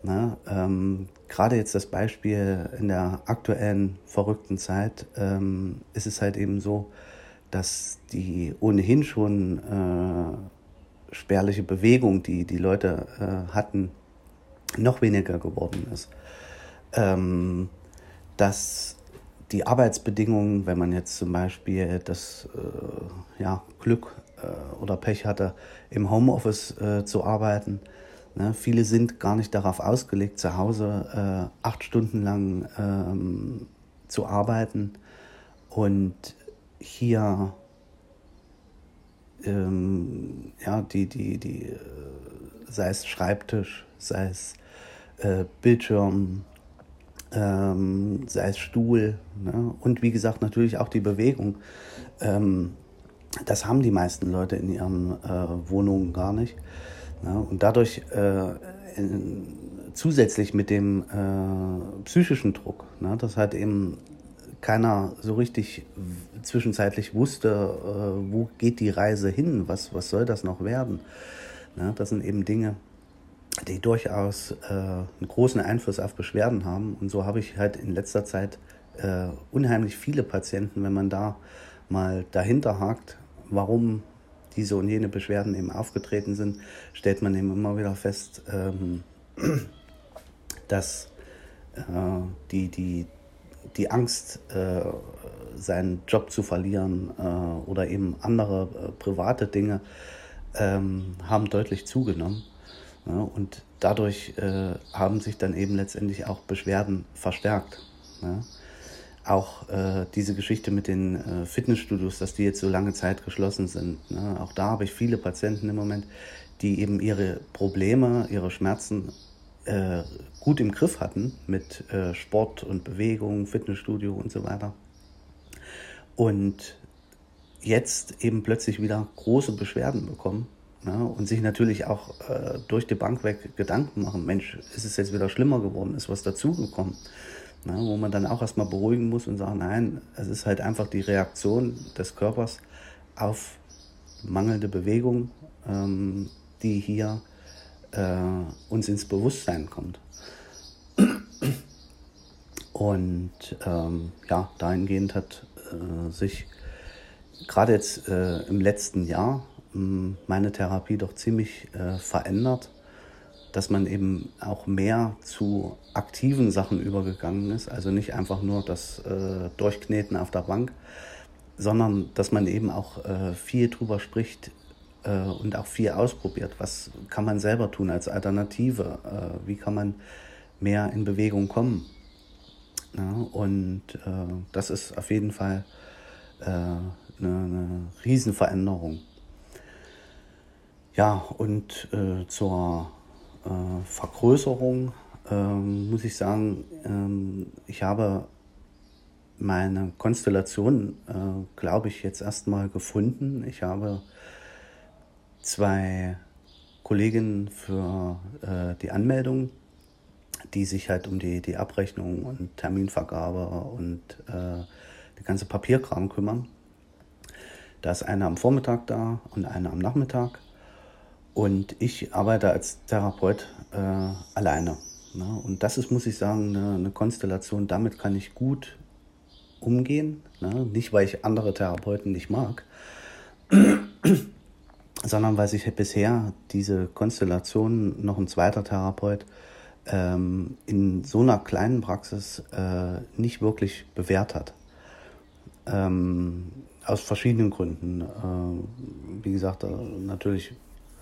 Ne? Ähm, Gerade jetzt das Beispiel in der aktuellen verrückten Zeit ähm, ist es halt eben so, dass die ohnehin schon äh, spärliche Bewegung, die die Leute äh, hatten, noch weniger geworden ist. Ähm, dass die Arbeitsbedingungen, wenn man jetzt zum Beispiel das äh, ja, Glück äh, oder Pech hatte, im Homeoffice äh, zu arbeiten, ne, viele sind gar nicht darauf ausgelegt, zu Hause äh, acht Stunden lang ähm, zu arbeiten und hier ähm, ja, die, die, die, äh, sei es Schreibtisch, sei es äh, Bildschirm, ähm, sei es Stuhl ne? und wie gesagt natürlich auch die Bewegung. Ähm, das haben die meisten Leute in ihren äh, Wohnungen gar nicht. Ne? Und dadurch äh, in, zusätzlich mit dem äh, psychischen Druck, ne? das hat eben keiner so richtig zwischenzeitlich wusste, äh, wo geht die Reise hin, was, was soll das noch werden. Ne? Das sind eben Dinge, die durchaus äh, einen großen Einfluss auf Beschwerden haben. Und so habe ich halt in letzter Zeit äh, unheimlich viele Patienten, wenn man da mal dahinter hakt, warum diese und jene Beschwerden eben aufgetreten sind, stellt man eben immer wieder fest, ähm, dass äh, die, die, die Angst, äh, seinen Job zu verlieren äh, oder eben andere äh, private Dinge ähm, haben deutlich zugenommen. Ja, und dadurch äh, haben sich dann eben letztendlich auch Beschwerden verstärkt. Ja. Auch äh, diese Geschichte mit den äh, Fitnessstudios, dass die jetzt so lange Zeit geschlossen sind. Ne. Auch da habe ich viele Patienten im Moment, die eben ihre Probleme, ihre Schmerzen äh, gut im Griff hatten mit äh, Sport und Bewegung, Fitnessstudio und so weiter. Und jetzt eben plötzlich wieder große Beschwerden bekommen ja, und sich natürlich auch äh, durch die Bank weg Gedanken machen, Mensch, ist es jetzt wieder schlimmer geworden, ist was dazugekommen? Ja, wo man dann auch erstmal beruhigen muss und sagen, nein, es ist halt einfach die Reaktion des Körpers auf mangelnde Bewegung, ähm, die hier äh, uns ins Bewusstsein kommt. Und ähm, ja, dahingehend hat äh, sich gerade jetzt äh, im letzten Jahr meine Therapie doch ziemlich äh, verändert, dass man eben auch mehr zu aktiven Sachen übergegangen ist, also nicht einfach nur das äh, Durchkneten auf der Bank, sondern dass man eben auch äh, viel drüber spricht äh, und auch viel ausprobiert. Was kann man selber tun als Alternative? Äh, wie kann man mehr in Bewegung kommen? Ja, und äh, das ist auf jeden Fall eine, eine Riesenveränderung. Ja, und äh, zur äh, Vergrößerung äh, muss ich sagen, ähm, ich habe meine Konstellation, äh, glaube ich, jetzt erstmal gefunden. Ich habe zwei Kolleginnen für äh, die Anmeldung, die sich halt um die, die Abrechnung und Terminvergabe und äh, die ganze Papierkram kümmern. Da ist eine am Vormittag da und eine am Nachmittag. Und ich arbeite als Therapeut äh, alleine. Ne? Und das ist, muss ich sagen, eine, eine Konstellation, damit kann ich gut umgehen. Ne? Nicht, weil ich andere Therapeuten nicht mag, sondern weil sich bisher diese Konstellation noch ein zweiter Therapeut ähm, in so einer kleinen Praxis äh, nicht wirklich bewährt hat. Ähm, aus verschiedenen Gründen. Äh, wie gesagt, äh, natürlich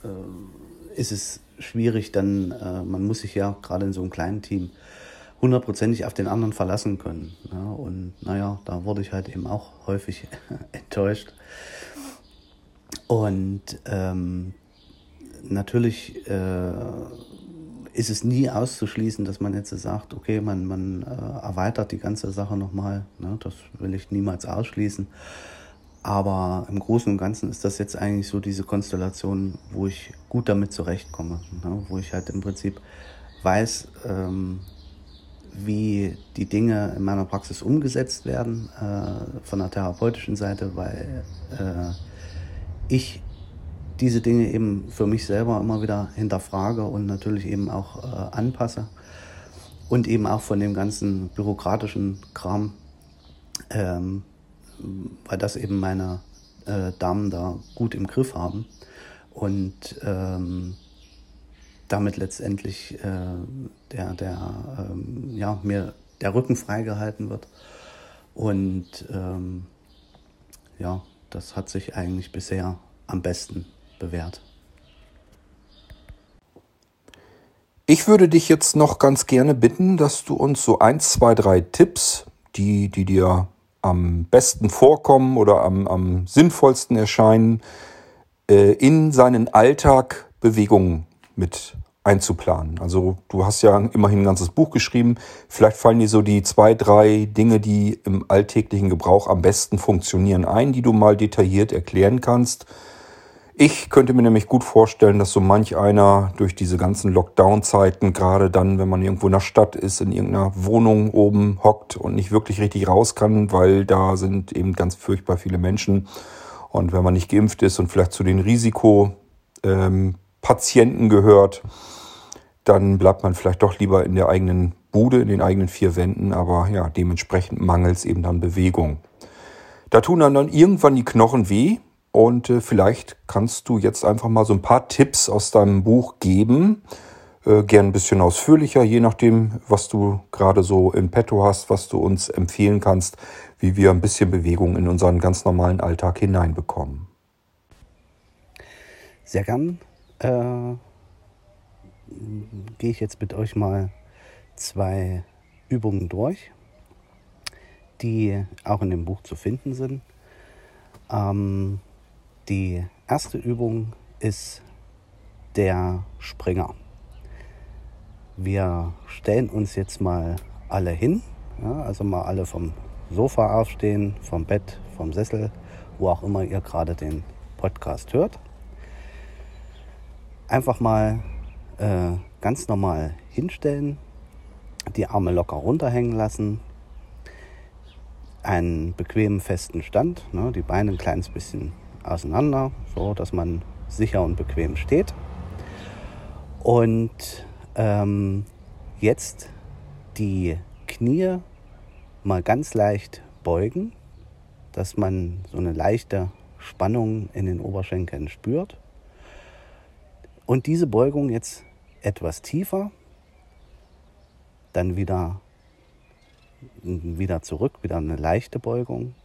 äh, ist es schwierig, dann, äh, man muss sich ja gerade in so einem kleinen Team hundertprozentig auf den anderen verlassen können. Ja, und naja, da wurde ich halt eben auch häufig enttäuscht. Und ähm, natürlich äh, ist es nie auszuschließen, dass man jetzt sagt, okay, man, man äh, erweitert die ganze Sache nochmal. Ne? Das will ich niemals ausschließen. Aber im Großen und Ganzen ist das jetzt eigentlich so diese Konstellation, wo ich gut damit zurechtkomme. Ne? Wo ich halt im Prinzip weiß, ähm, wie die Dinge in meiner Praxis umgesetzt werden äh, von der therapeutischen Seite, weil äh, ich diese Dinge eben für mich selber immer wieder hinterfrage und natürlich eben auch äh, anpasse und eben auch von dem ganzen bürokratischen Kram, ähm, weil das eben meine äh, Damen da gut im Griff haben und ähm, damit letztendlich äh, der, der, ähm, ja, mir der Rücken freigehalten wird. Und ähm, ja, das hat sich eigentlich bisher am besten bewährt. Ich würde dich jetzt noch ganz gerne bitten, dass du uns so ein, zwei, drei Tipps, die, die dir am besten vorkommen oder am, am sinnvollsten erscheinen, äh, in seinen Alltag Bewegungen mit einzuplanen. Also du hast ja immerhin ein ganzes Buch geschrieben. Vielleicht fallen dir so die zwei, drei Dinge, die im alltäglichen Gebrauch am besten funktionieren, ein, die du mal detailliert erklären kannst. Ich könnte mir nämlich gut vorstellen, dass so manch einer durch diese ganzen Lockdown-Zeiten, gerade dann, wenn man irgendwo in der Stadt ist, in irgendeiner Wohnung oben hockt und nicht wirklich richtig raus kann, weil da sind eben ganz furchtbar viele Menschen. Und wenn man nicht geimpft ist und vielleicht zu den Risikopatienten ähm, gehört, dann bleibt man vielleicht doch lieber in der eigenen Bude, in den eigenen vier Wänden, aber ja, dementsprechend mangelt es eben dann Bewegung. Da tun dann, dann irgendwann die Knochen weh und äh, vielleicht kannst du jetzt einfach mal so ein paar Tipps aus deinem Buch geben. Äh, gern ein bisschen ausführlicher, je nachdem, was du gerade so in petto hast, was du uns empfehlen kannst, wie wir ein bisschen Bewegung in unseren ganz normalen Alltag hineinbekommen. Sehr gern äh, gehe ich jetzt mit euch mal zwei Übungen durch, die auch in dem Buch zu finden sind. Ähm, die erste Übung ist der Springer. Wir stellen uns jetzt mal alle hin, ja, also mal alle vom Sofa aufstehen, vom Bett, vom Sessel, wo auch immer ihr gerade den Podcast hört. Einfach mal äh, ganz normal hinstellen, die Arme locker runterhängen lassen, einen bequemen festen Stand, ne, die Beine ein kleines bisschen auseinander, so dass man sicher und bequem steht. Und ähm, jetzt die Knie mal ganz leicht beugen, dass man so eine leichte Spannung in den Oberschenkeln spürt. Und diese Beugung jetzt etwas tiefer, dann wieder, wieder zurück, wieder eine leichte Beugung,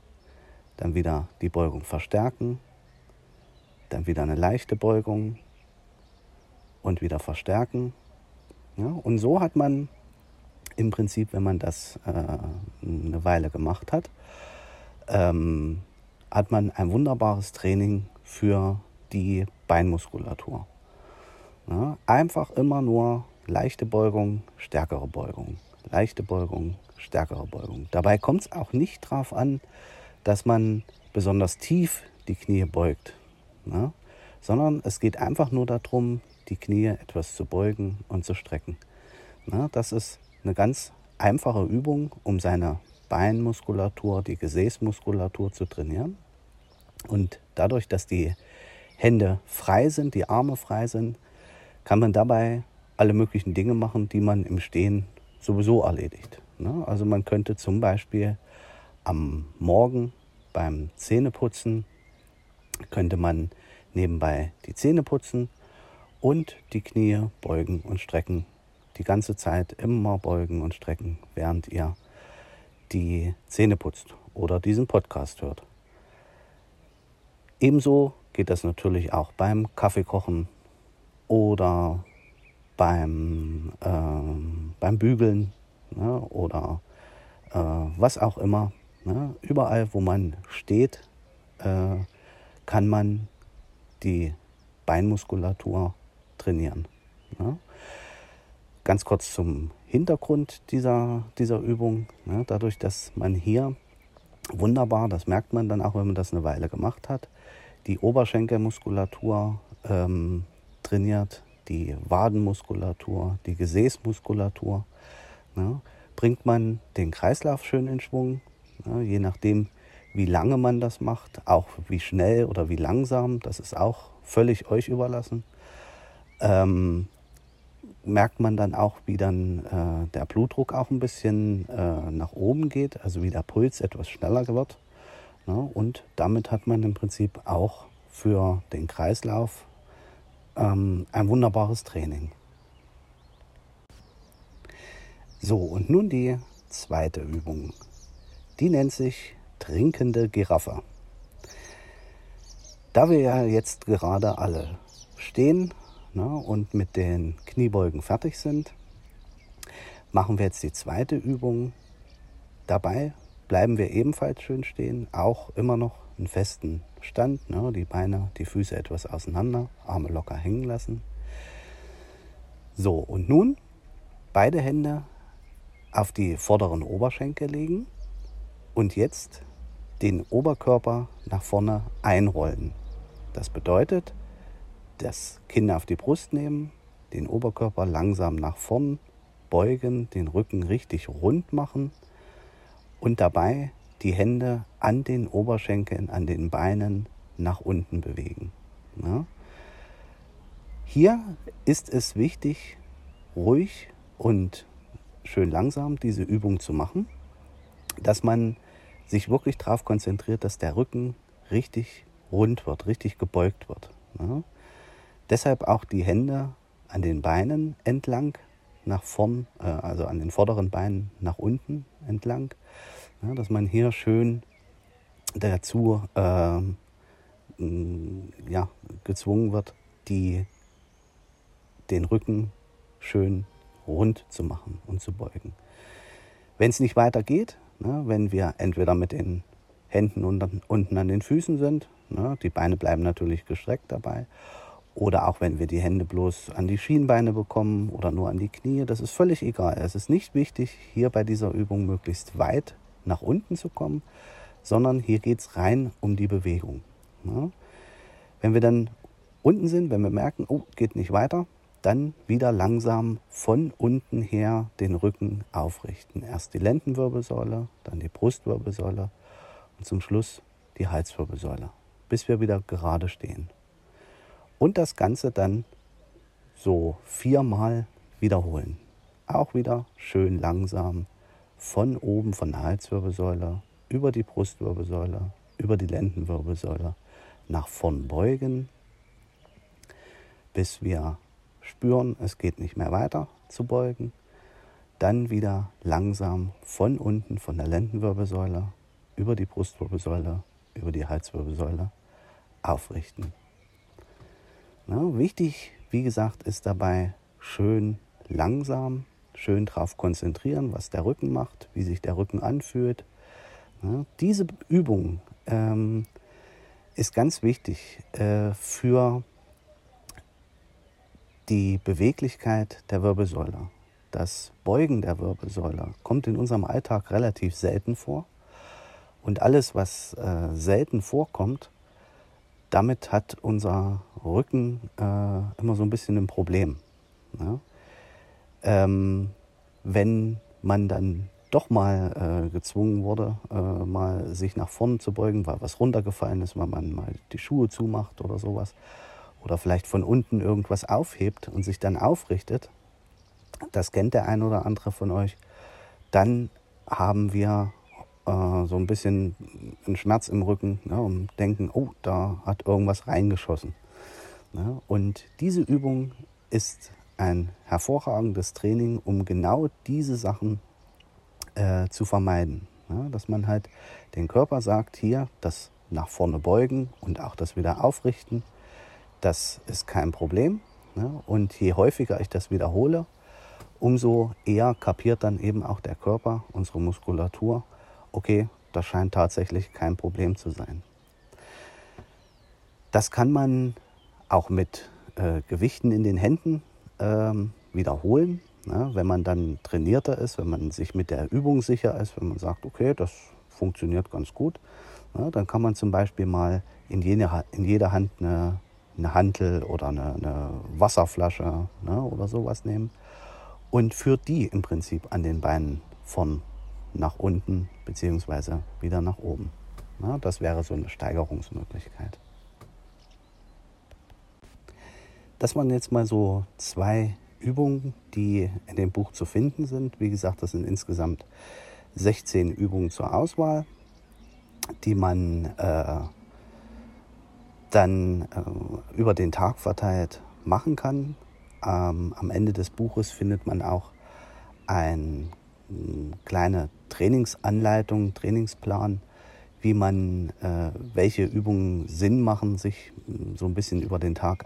dann wieder die Beugung verstärken dann wieder eine leichte Beugung und wieder verstärken. Ja, und so hat man im Prinzip, wenn man das äh, eine Weile gemacht hat, ähm, hat man ein wunderbares Training für die Beinmuskulatur. Ja, einfach immer nur leichte Beugung, stärkere Beugung, leichte Beugung, stärkere Beugung. Dabei kommt es auch nicht darauf an, dass man besonders tief die Knie beugt, ne? sondern es geht einfach nur darum, die Knie etwas zu beugen und zu strecken. Ne? Das ist eine ganz einfache Übung, um seine Beinmuskulatur, die Gesäßmuskulatur zu trainieren. Und dadurch, dass die Hände frei sind, die Arme frei sind, kann man dabei alle möglichen Dinge machen, die man im Stehen sowieso erledigt. Ne? Also man könnte zum Beispiel am Morgen beim Zähneputzen, könnte man nebenbei die Zähne putzen und die Knie beugen und strecken. Die ganze Zeit immer beugen und strecken, während ihr die Zähne putzt oder diesen Podcast hört. Ebenso geht das natürlich auch beim Kaffeekochen oder beim, äh, beim Bügeln ne, oder äh, was auch immer. Ne. Überall, wo man steht, äh, kann man die Beinmuskulatur trainieren. Ne. Ganz kurz zum Hintergrund dieser, dieser Übung. Ne, dadurch, dass man hier wunderbar, das merkt man dann auch, wenn man das eine Weile gemacht hat, die Oberschenkelmuskulatur ähm, trainiert, die Wadenmuskulatur, die Gesäßmuskulatur. Ne, bringt man den Kreislauf schön in Schwung, ne, je nachdem, wie lange man das macht, auch wie schnell oder wie langsam, das ist auch völlig euch überlassen. Ähm, merkt man dann auch, wie dann äh, der Blutdruck auch ein bisschen äh, nach oben geht, also wie der Puls etwas schneller wird. Ne? Und damit hat man im Prinzip auch für den Kreislauf ähm, ein wunderbares Training. So, und nun die zweite Übung. Die nennt sich trinkende Giraffe. Da wir ja jetzt gerade alle stehen ne, und mit den Kniebeugen fertig sind, machen wir jetzt die zweite Übung. Dabei bleiben wir ebenfalls schön stehen, auch immer noch einen festen Stand, ne, die Beine, die Füße etwas auseinander, Arme locker hängen lassen. So, und nun beide Hände auf die vorderen Oberschenkel legen und jetzt den Oberkörper nach vorne einrollen. Das bedeutet, das Kinn auf die Brust nehmen, den Oberkörper langsam nach vorn beugen, den Rücken richtig rund machen und dabei die Hände an den Oberschenkeln, an den Beinen nach unten bewegen. Ja. Hier ist es wichtig, ruhig und schön langsam diese Übung zu machen, dass man sich wirklich darauf konzentriert, dass der Rücken richtig rund wird, richtig gebeugt wird. Ja. Deshalb auch die Hände an den Beinen entlang, nach vorn, äh, also an den vorderen Beinen nach unten entlang, ja, dass man hier schön dazu äh, ja, gezwungen wird, die, den Rücken schön rund zu machen und zu beugen. Wenn es nicht weiter geht, ne, wenn wir entweder mit den Händen unten, unten an den Füßen sind, ne, die Beine bleiben natürlich gestreckt dabei, oder auch wenn wir die Hände bloß an die Schienbeine bekommen oder nur an die Knie, das ist völlig egal. Es ist nicht wichtig, hier bei dieser Übung möglichst weit nach unten zu kommen, sondern hier geht es rein um die Bewegung. Ja. Wenn wir dann unten sind, wenn wir merken, oh, geht nicht weiter, dann wieder langsam von unten her den Rücken aufrichten. Erst die Lendenwirbelsäule, dann die Brustwirbelsäule und zum Schluss die Halswirbelsäule, bis wir wieder gerade stehen. Und das Ganze dann so viermal wiederholen. Auch wieder schön langsam von oben von der Halswirbelsäule über die Brustwirbelsäule, über die Lendenwirbelsäule nach vorn beugen, bis wir spüren, es geht nicht mehr weiter zu beugen. Dann wieder langsam von unten von der Lendenwirbelsäule über die Brustwirbelsäule, über die Halswirbelsäule aufrichten. Na, wichtig, wie gesagt, ist dabei schön langsam, schön darauf konzentrieren, was der Rücken macht, wie sich der Rücken anfühlt. Ja, diese Übung ähm, ist ganz wichtig äh, für die Beweglichkeit der Wirbelsäule. das Beugen der Wirbelsäule kommt in unserem Alltag relativ selten vor. Und alles, was äh, selten vorkommt, damit hat unser Rücken äh, immer so ein bisschen ein Problem. Ja? Ähm, wenn man dann doch mal äh, gezwungen wurde, äh, mal sich nach vorne zu beugen, weil was runtergefallen ist, weil man mal die Schuhe zumacht oder sowas, oder vielleicht von unten irgendwas aufhebt und sich dann aufrichtet, das kennt der ein oder andere von euch, dann haben wir äh, so ein bisschen einen Schmerz im Rücken ne, und denken, oh, da hat irgendwas reingeschossen. Ne? Und diese Übung ist ein hervorragendes Training, um genau diese Sachen äh, zu vermeiden. Ne? Dass man halt den Körper sagt, hier, das nach vorne beugen und auch das wieder aufrichten, das ist kein Problem. Ne? Und je häufiger ich das wiederhole, umso eher kapiert dann eben auch der Körper, unsere Muskulatur, okay, das scheint tatsächlich kein Problem zu sein. Das kann man auch mit äh, Gewichten in den Händen ähm, wiederholen. Ne? Wenn man dann trainierter ist, wenn man sich mit der Übung sicher ist, wenn man sagt, okay, das funktioniert ganz gut, ne? dann kann man zum Beispiel mal in, jene, in jeder Hand eine, eine Hantel oder eine, eine Wasserflasche ne? oder sowas nehmen und führt die im Prinzip an den Beinen von nach unten bzw. wieder nach oben. Na, das wäre so eine Steigerungsmöglichkeit. Das waren jetzt mal so zwei Übungen, die in dem Buch zu finden sind. Wie gesagt, das sind insgesamt 16 Übungen zur Auswahl, die man äh, dann äh, über den Tag verteilt machen kann. Ähm, am Ende des Buches findet man auch ein kleine Trainingsanleitung, Trainingsplan, wie man, äh, welche Übungen Sinn machen, sich so ein bisschen über den Tag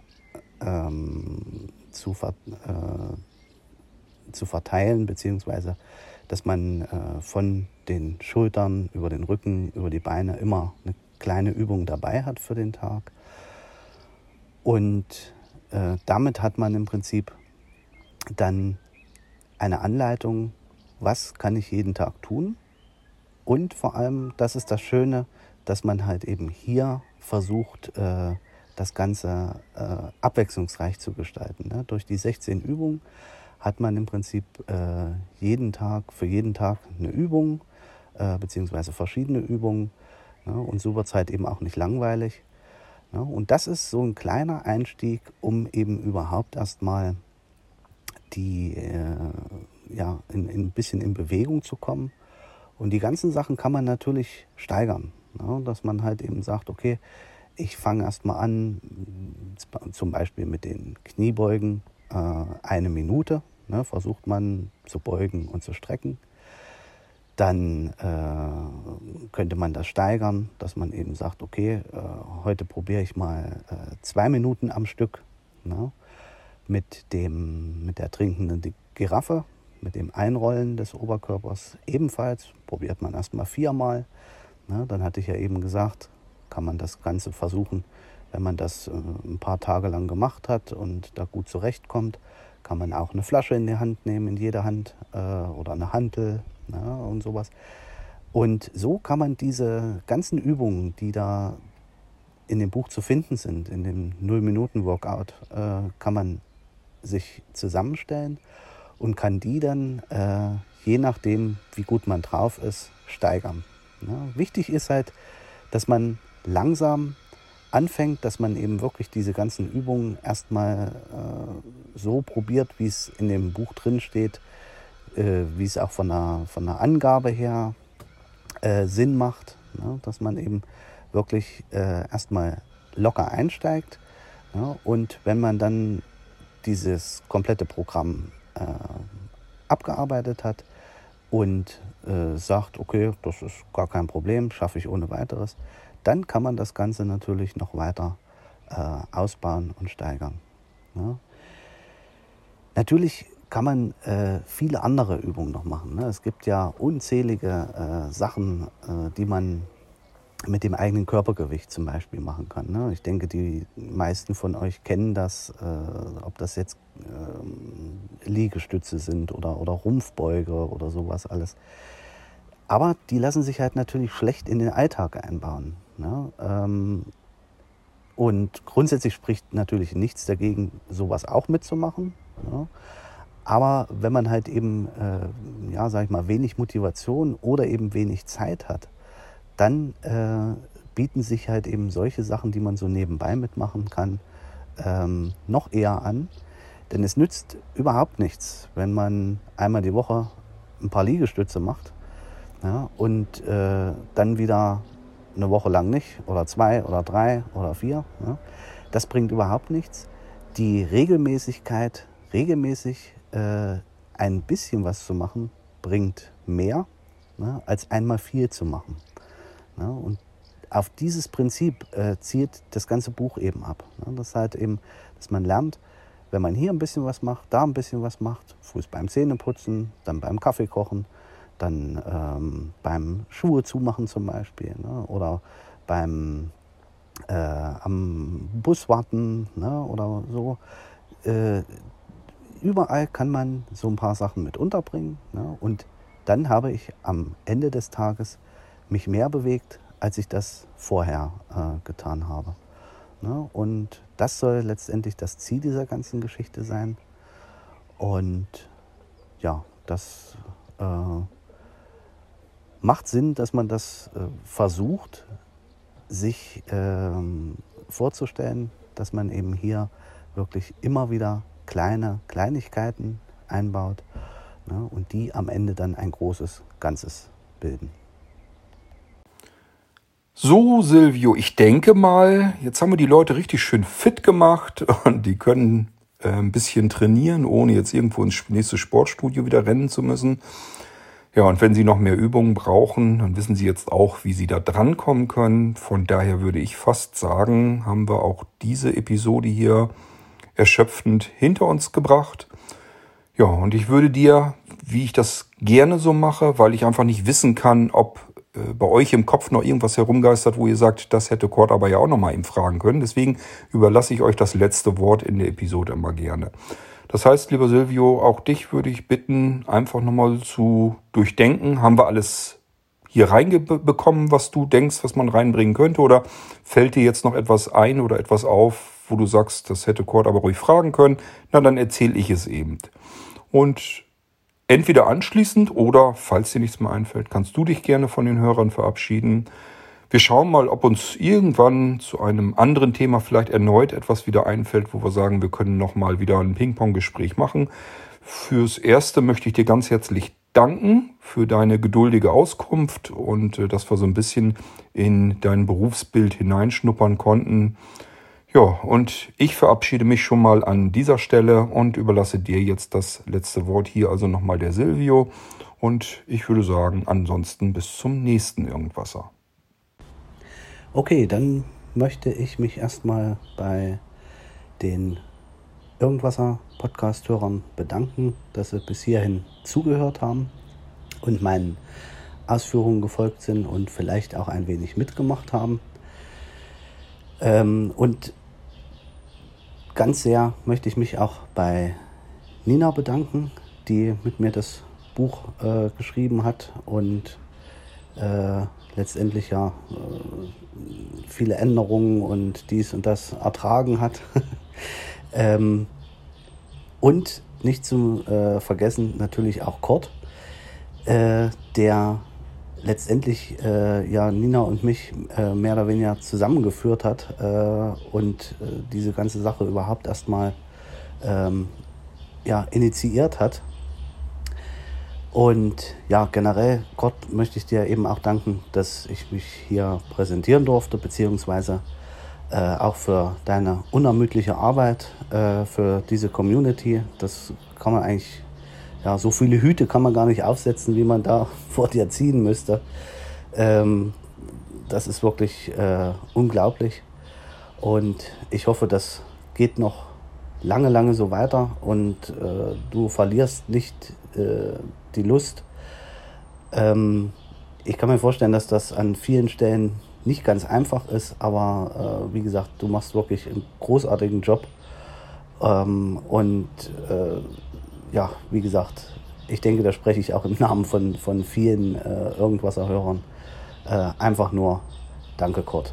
ähm, zu, ver äh, zu verteilen, beziehungsweise dass man äh, von den Schultern über den Rücken, über die Beine immer eine kleine Übung dabei hat für den Tag. Und äh, damit hat man im Prinzip dann eine Anleitung, was kann ich jeden Tag tun. Und vor allem, das ist das Schöne, dass man halt eben hier versucht, äh, das Ganze äh, abwechslungsreich zu gestalten. Ne? Durch die 16 Übungen hat man im Prinzip äh, jeden Tag, für jeden Tag eine Übung, äh, beziehungsweise verschiedene Übungen. Ne? Und so wird es halt eben auch nicht langweilig. Ne? Und das ist so ein kleiner Einstieg, um eben überhaupt erstmal die, äh, ja, in, in ein bisschen in Bewegung zu kommen. Und die ganzen Sachen kann man natürlich steigern. Ne? Dass man halt eben sagt, okay, ich fange erstmal an, zum Beispiel mit den Kniebeugen, äh, eine Minute. Ne, versucht man zu beugen und zu strecken. Dann äh, könnte man das steigern, dass man eben sagt, okay, äh, heute probiere ich mal äh, zwei Minuten am Stück ne, mit, dem, mit der trinkenden Giraffe, mit dem Einrollen des Oberkörpers ebenfalls. Probiert man erstmal viermal. Ne, dann hatte ich ja eben gesagt, kann man das Ganze versuchen, wenn man das äh, ein paar Tage lang gemacht hat und da gut zurechtkommt, kann man auch eine Flasche in die Hand nehmen, in jeder Hand äh, oder eine Hantel ja, ne, und sowas. Und so kann man diese ganzen Übungen, die da in dem Buch zu finden sind, in dem Null-Minuten-Workout, äh, kann man sich zusammenstellen und kann die dann, je nachdem, wie gut man drauf ist, steigern. Ja, wichtig ist halt, dass man langsam anfängt, dass man eben wirklich diese ganzen Übungen erstmal äh, so probiert, wie es in dem Buch drin steht, äh, wie es auch von der, von der Angabe her äh, Sinn macht, ne? dass man eben wirklich äh, erstmal locker einsteigt. Ja? Und wenn man dann dieses komplette Programm äh, abgearbeitet hat und äh, sagt, okay, das ist gar kein Problem, schaffe ich ohne weiteres, dann kann man das Ganze natürlich noch weiter äh, ausbauen und steigern. Ja. Natürlich kann man äh, viele andere Übungen noch machen. Ne? Es gibt ja unzählige äh, Sachen, äh, die man mit dem eigenen Körpergewicht zum Beispiel machen kann. Ne? Ich denke, die meisten von euch kennen das, äh, ob das jetzt äh, Liegestütze sind oder, oder Rumpfbeuge oder sowas alles. Aber die lassen sich halt natürlich schlecht in den Alltag einbauen. Ne? Ähm, und grundsätzlich spricht natürlich nichts dagegen, sowas auch mitzumachen. Ne? Aber wenn man halt eben, äh, ja, sag ich mal, wenig Motivation oder eben wenig Zeit hat, dann äh, bieten sich halt eben solche Sachen, die man so nebenbei mitmachen kann, ähm, noch eher an. Denn es nützt überhaupt nichts, wenn man einmal die Woche ein paar Liegestütze macht ja, und äh, dann wieder eine Woche lang nicht oder zwei oder drei oder vier. Ja. Das bringt überhaupt nichts. Die Regelmäßigkeit, regelmäßig äh, ein bisschen was zu machen, bringt mehr, ne, als einmal viel zu machen. Ne? Und auf dieses Prinzip äh, zielt das ganze Buch eben ab. Ne? Das halt eben, dass man lernt, wenn man hier ein bisschen was macht, da ein bisschen was macht, früh beim Zähneputzen, dann beim Kaffee kochen, dann ähm, beim Schuhe zumachen zum Beispiel ne? oder beim äh, am Bus warten ne? oder so. Äh, überall kann man so ein paar Sachen mit unterbringen ne? und dann habe ich am Ende des Tages mich mehr bewegt, als ich das vorher äh, getan habe. Ne? Und das soll letztendlich das Ziel dieser ganzen Geschichte sein. Und ja, das äh, macht Sinn, dass man das äh, versucht, sich ähm, vorzustellen, dass man eben hier wirklich immer wieder kleine Kleinigkeiten einbaut ne, und die am Ende dann ein großes Ganzes bilden. So, Silvio, ich denke mal, jetzt haben wir die Leute richtig schön fit gemacht und die können äh, ein bisschen trainieren, ohne jetzt irgendwo ins nächste Sportstudio wieder rennen zu müssen. Ja, und wenn Sie noch mehr Übungen brauchen, dann wissen Sie jetzt auch, wie Sie da drankommen können. Von daher würde ich fast sagen, haben wir auch diese Episode hier erschöpfend hinter uns gebracht. Ja, und ich würde dir, wie ich das gerne so mache, weil ich einfach nicht wissen kann, ob äh, bei euch im Kopf noch irgendwas herumgeistert, wo ihr sagt, das hätte Kurt aber ja auch noch mal ihm fragen können. Deswegen überlasse ich euch das letzte Wort in der Episode immer gerne. Das heißt, lieber Silvio, auch dich würde ich bitten, einfach nochmal zu durchdenken. Haben wir alles hier reinbekommen, was du denkst, was man reinbringen könnte? Oder fällt dir jetzt noch etwas ein oder etwas auf, wo du sagst, das hätte Kurt aber ruhig fragen können? Na, dann erzähle ich es eben. Und entweder anschließend oder, falls dir nichts mehr einfällt, kannst du dich gerne von den Hörern verabschieden. Wir schauen mal, ob uns irgendwann zu einem anderen Thema vielleicht erneut etwas wieder einfällt, wo wir sagen, wir können nochmal wieder ein Ping-Pong-Gespräch machen. Fürs Erste möchte ich dir ganz herzlich danken für deine geduldige Auskunft und äh, dass wir so ein bisschen in dein Berufsbild hineinschnuppern konnten. Ja, und ich verabschiede mich schon mal an dieser Stelle und überlasse dir jetzt das letzte Wort hier, also nochmal der Silvio. Und ich würde sagen, ansonsten bis zum nächsten Irgendwasser. Okay, dann möchte ich mich erstmal bei den Irgendwasser Podcast-Hörern bedanken, dass sie bis hierhin zugehört haben und meinen Ausführungen gefolgt sind und vielleicht auch ein wenig mitgemacht haben. Ähm, und Ganz sehr möchte ich mich auch bei Nina bedanken, die mit mir das Buch äh, geschrieben hat und äh, letztendlich ja äh, viele Änderungen und dies und das ertragen hat. ähm, und nicht zu äh, vergessen natürlich auch Kurt, äh, der letztendlich äh, ja Nina und mich äh, mehr oder weniger zusammengeführt hat äh, und diese ganze Sache überhaupt erstmal ähm, ja, initiiert hat. Und ja, generell, Gott, möchte ich dir eben auch danken, dass ich mich hier präsentieren durfte, beziehungsweise äh, auch für deine unermüdliche Arbeit äh, für diese Community. Das kann man eigentlich ja, so viele Hüte kann man gar nicht aufsetzen, wie man da vor dir ziehen müsste. Ähm, das ist wirklich äh, unglaublich. Und ich hoffe, das geht noch lange, lange so weiter und äh, du verlierst nicht die Lust. Ähm, ich kann mir vorstellen, dass das an vielen Stellen nicht ganz einfach ist, aber äh, wie gesagt, du machst wirklich einen großartigen Job. Ähm, und äh, ja, wie gesagt, ich denke, da spreche ich auch im Namen von, von vielen äh, Irgendwasser-Hörern. Äh, einfach nur Danke, Kurt.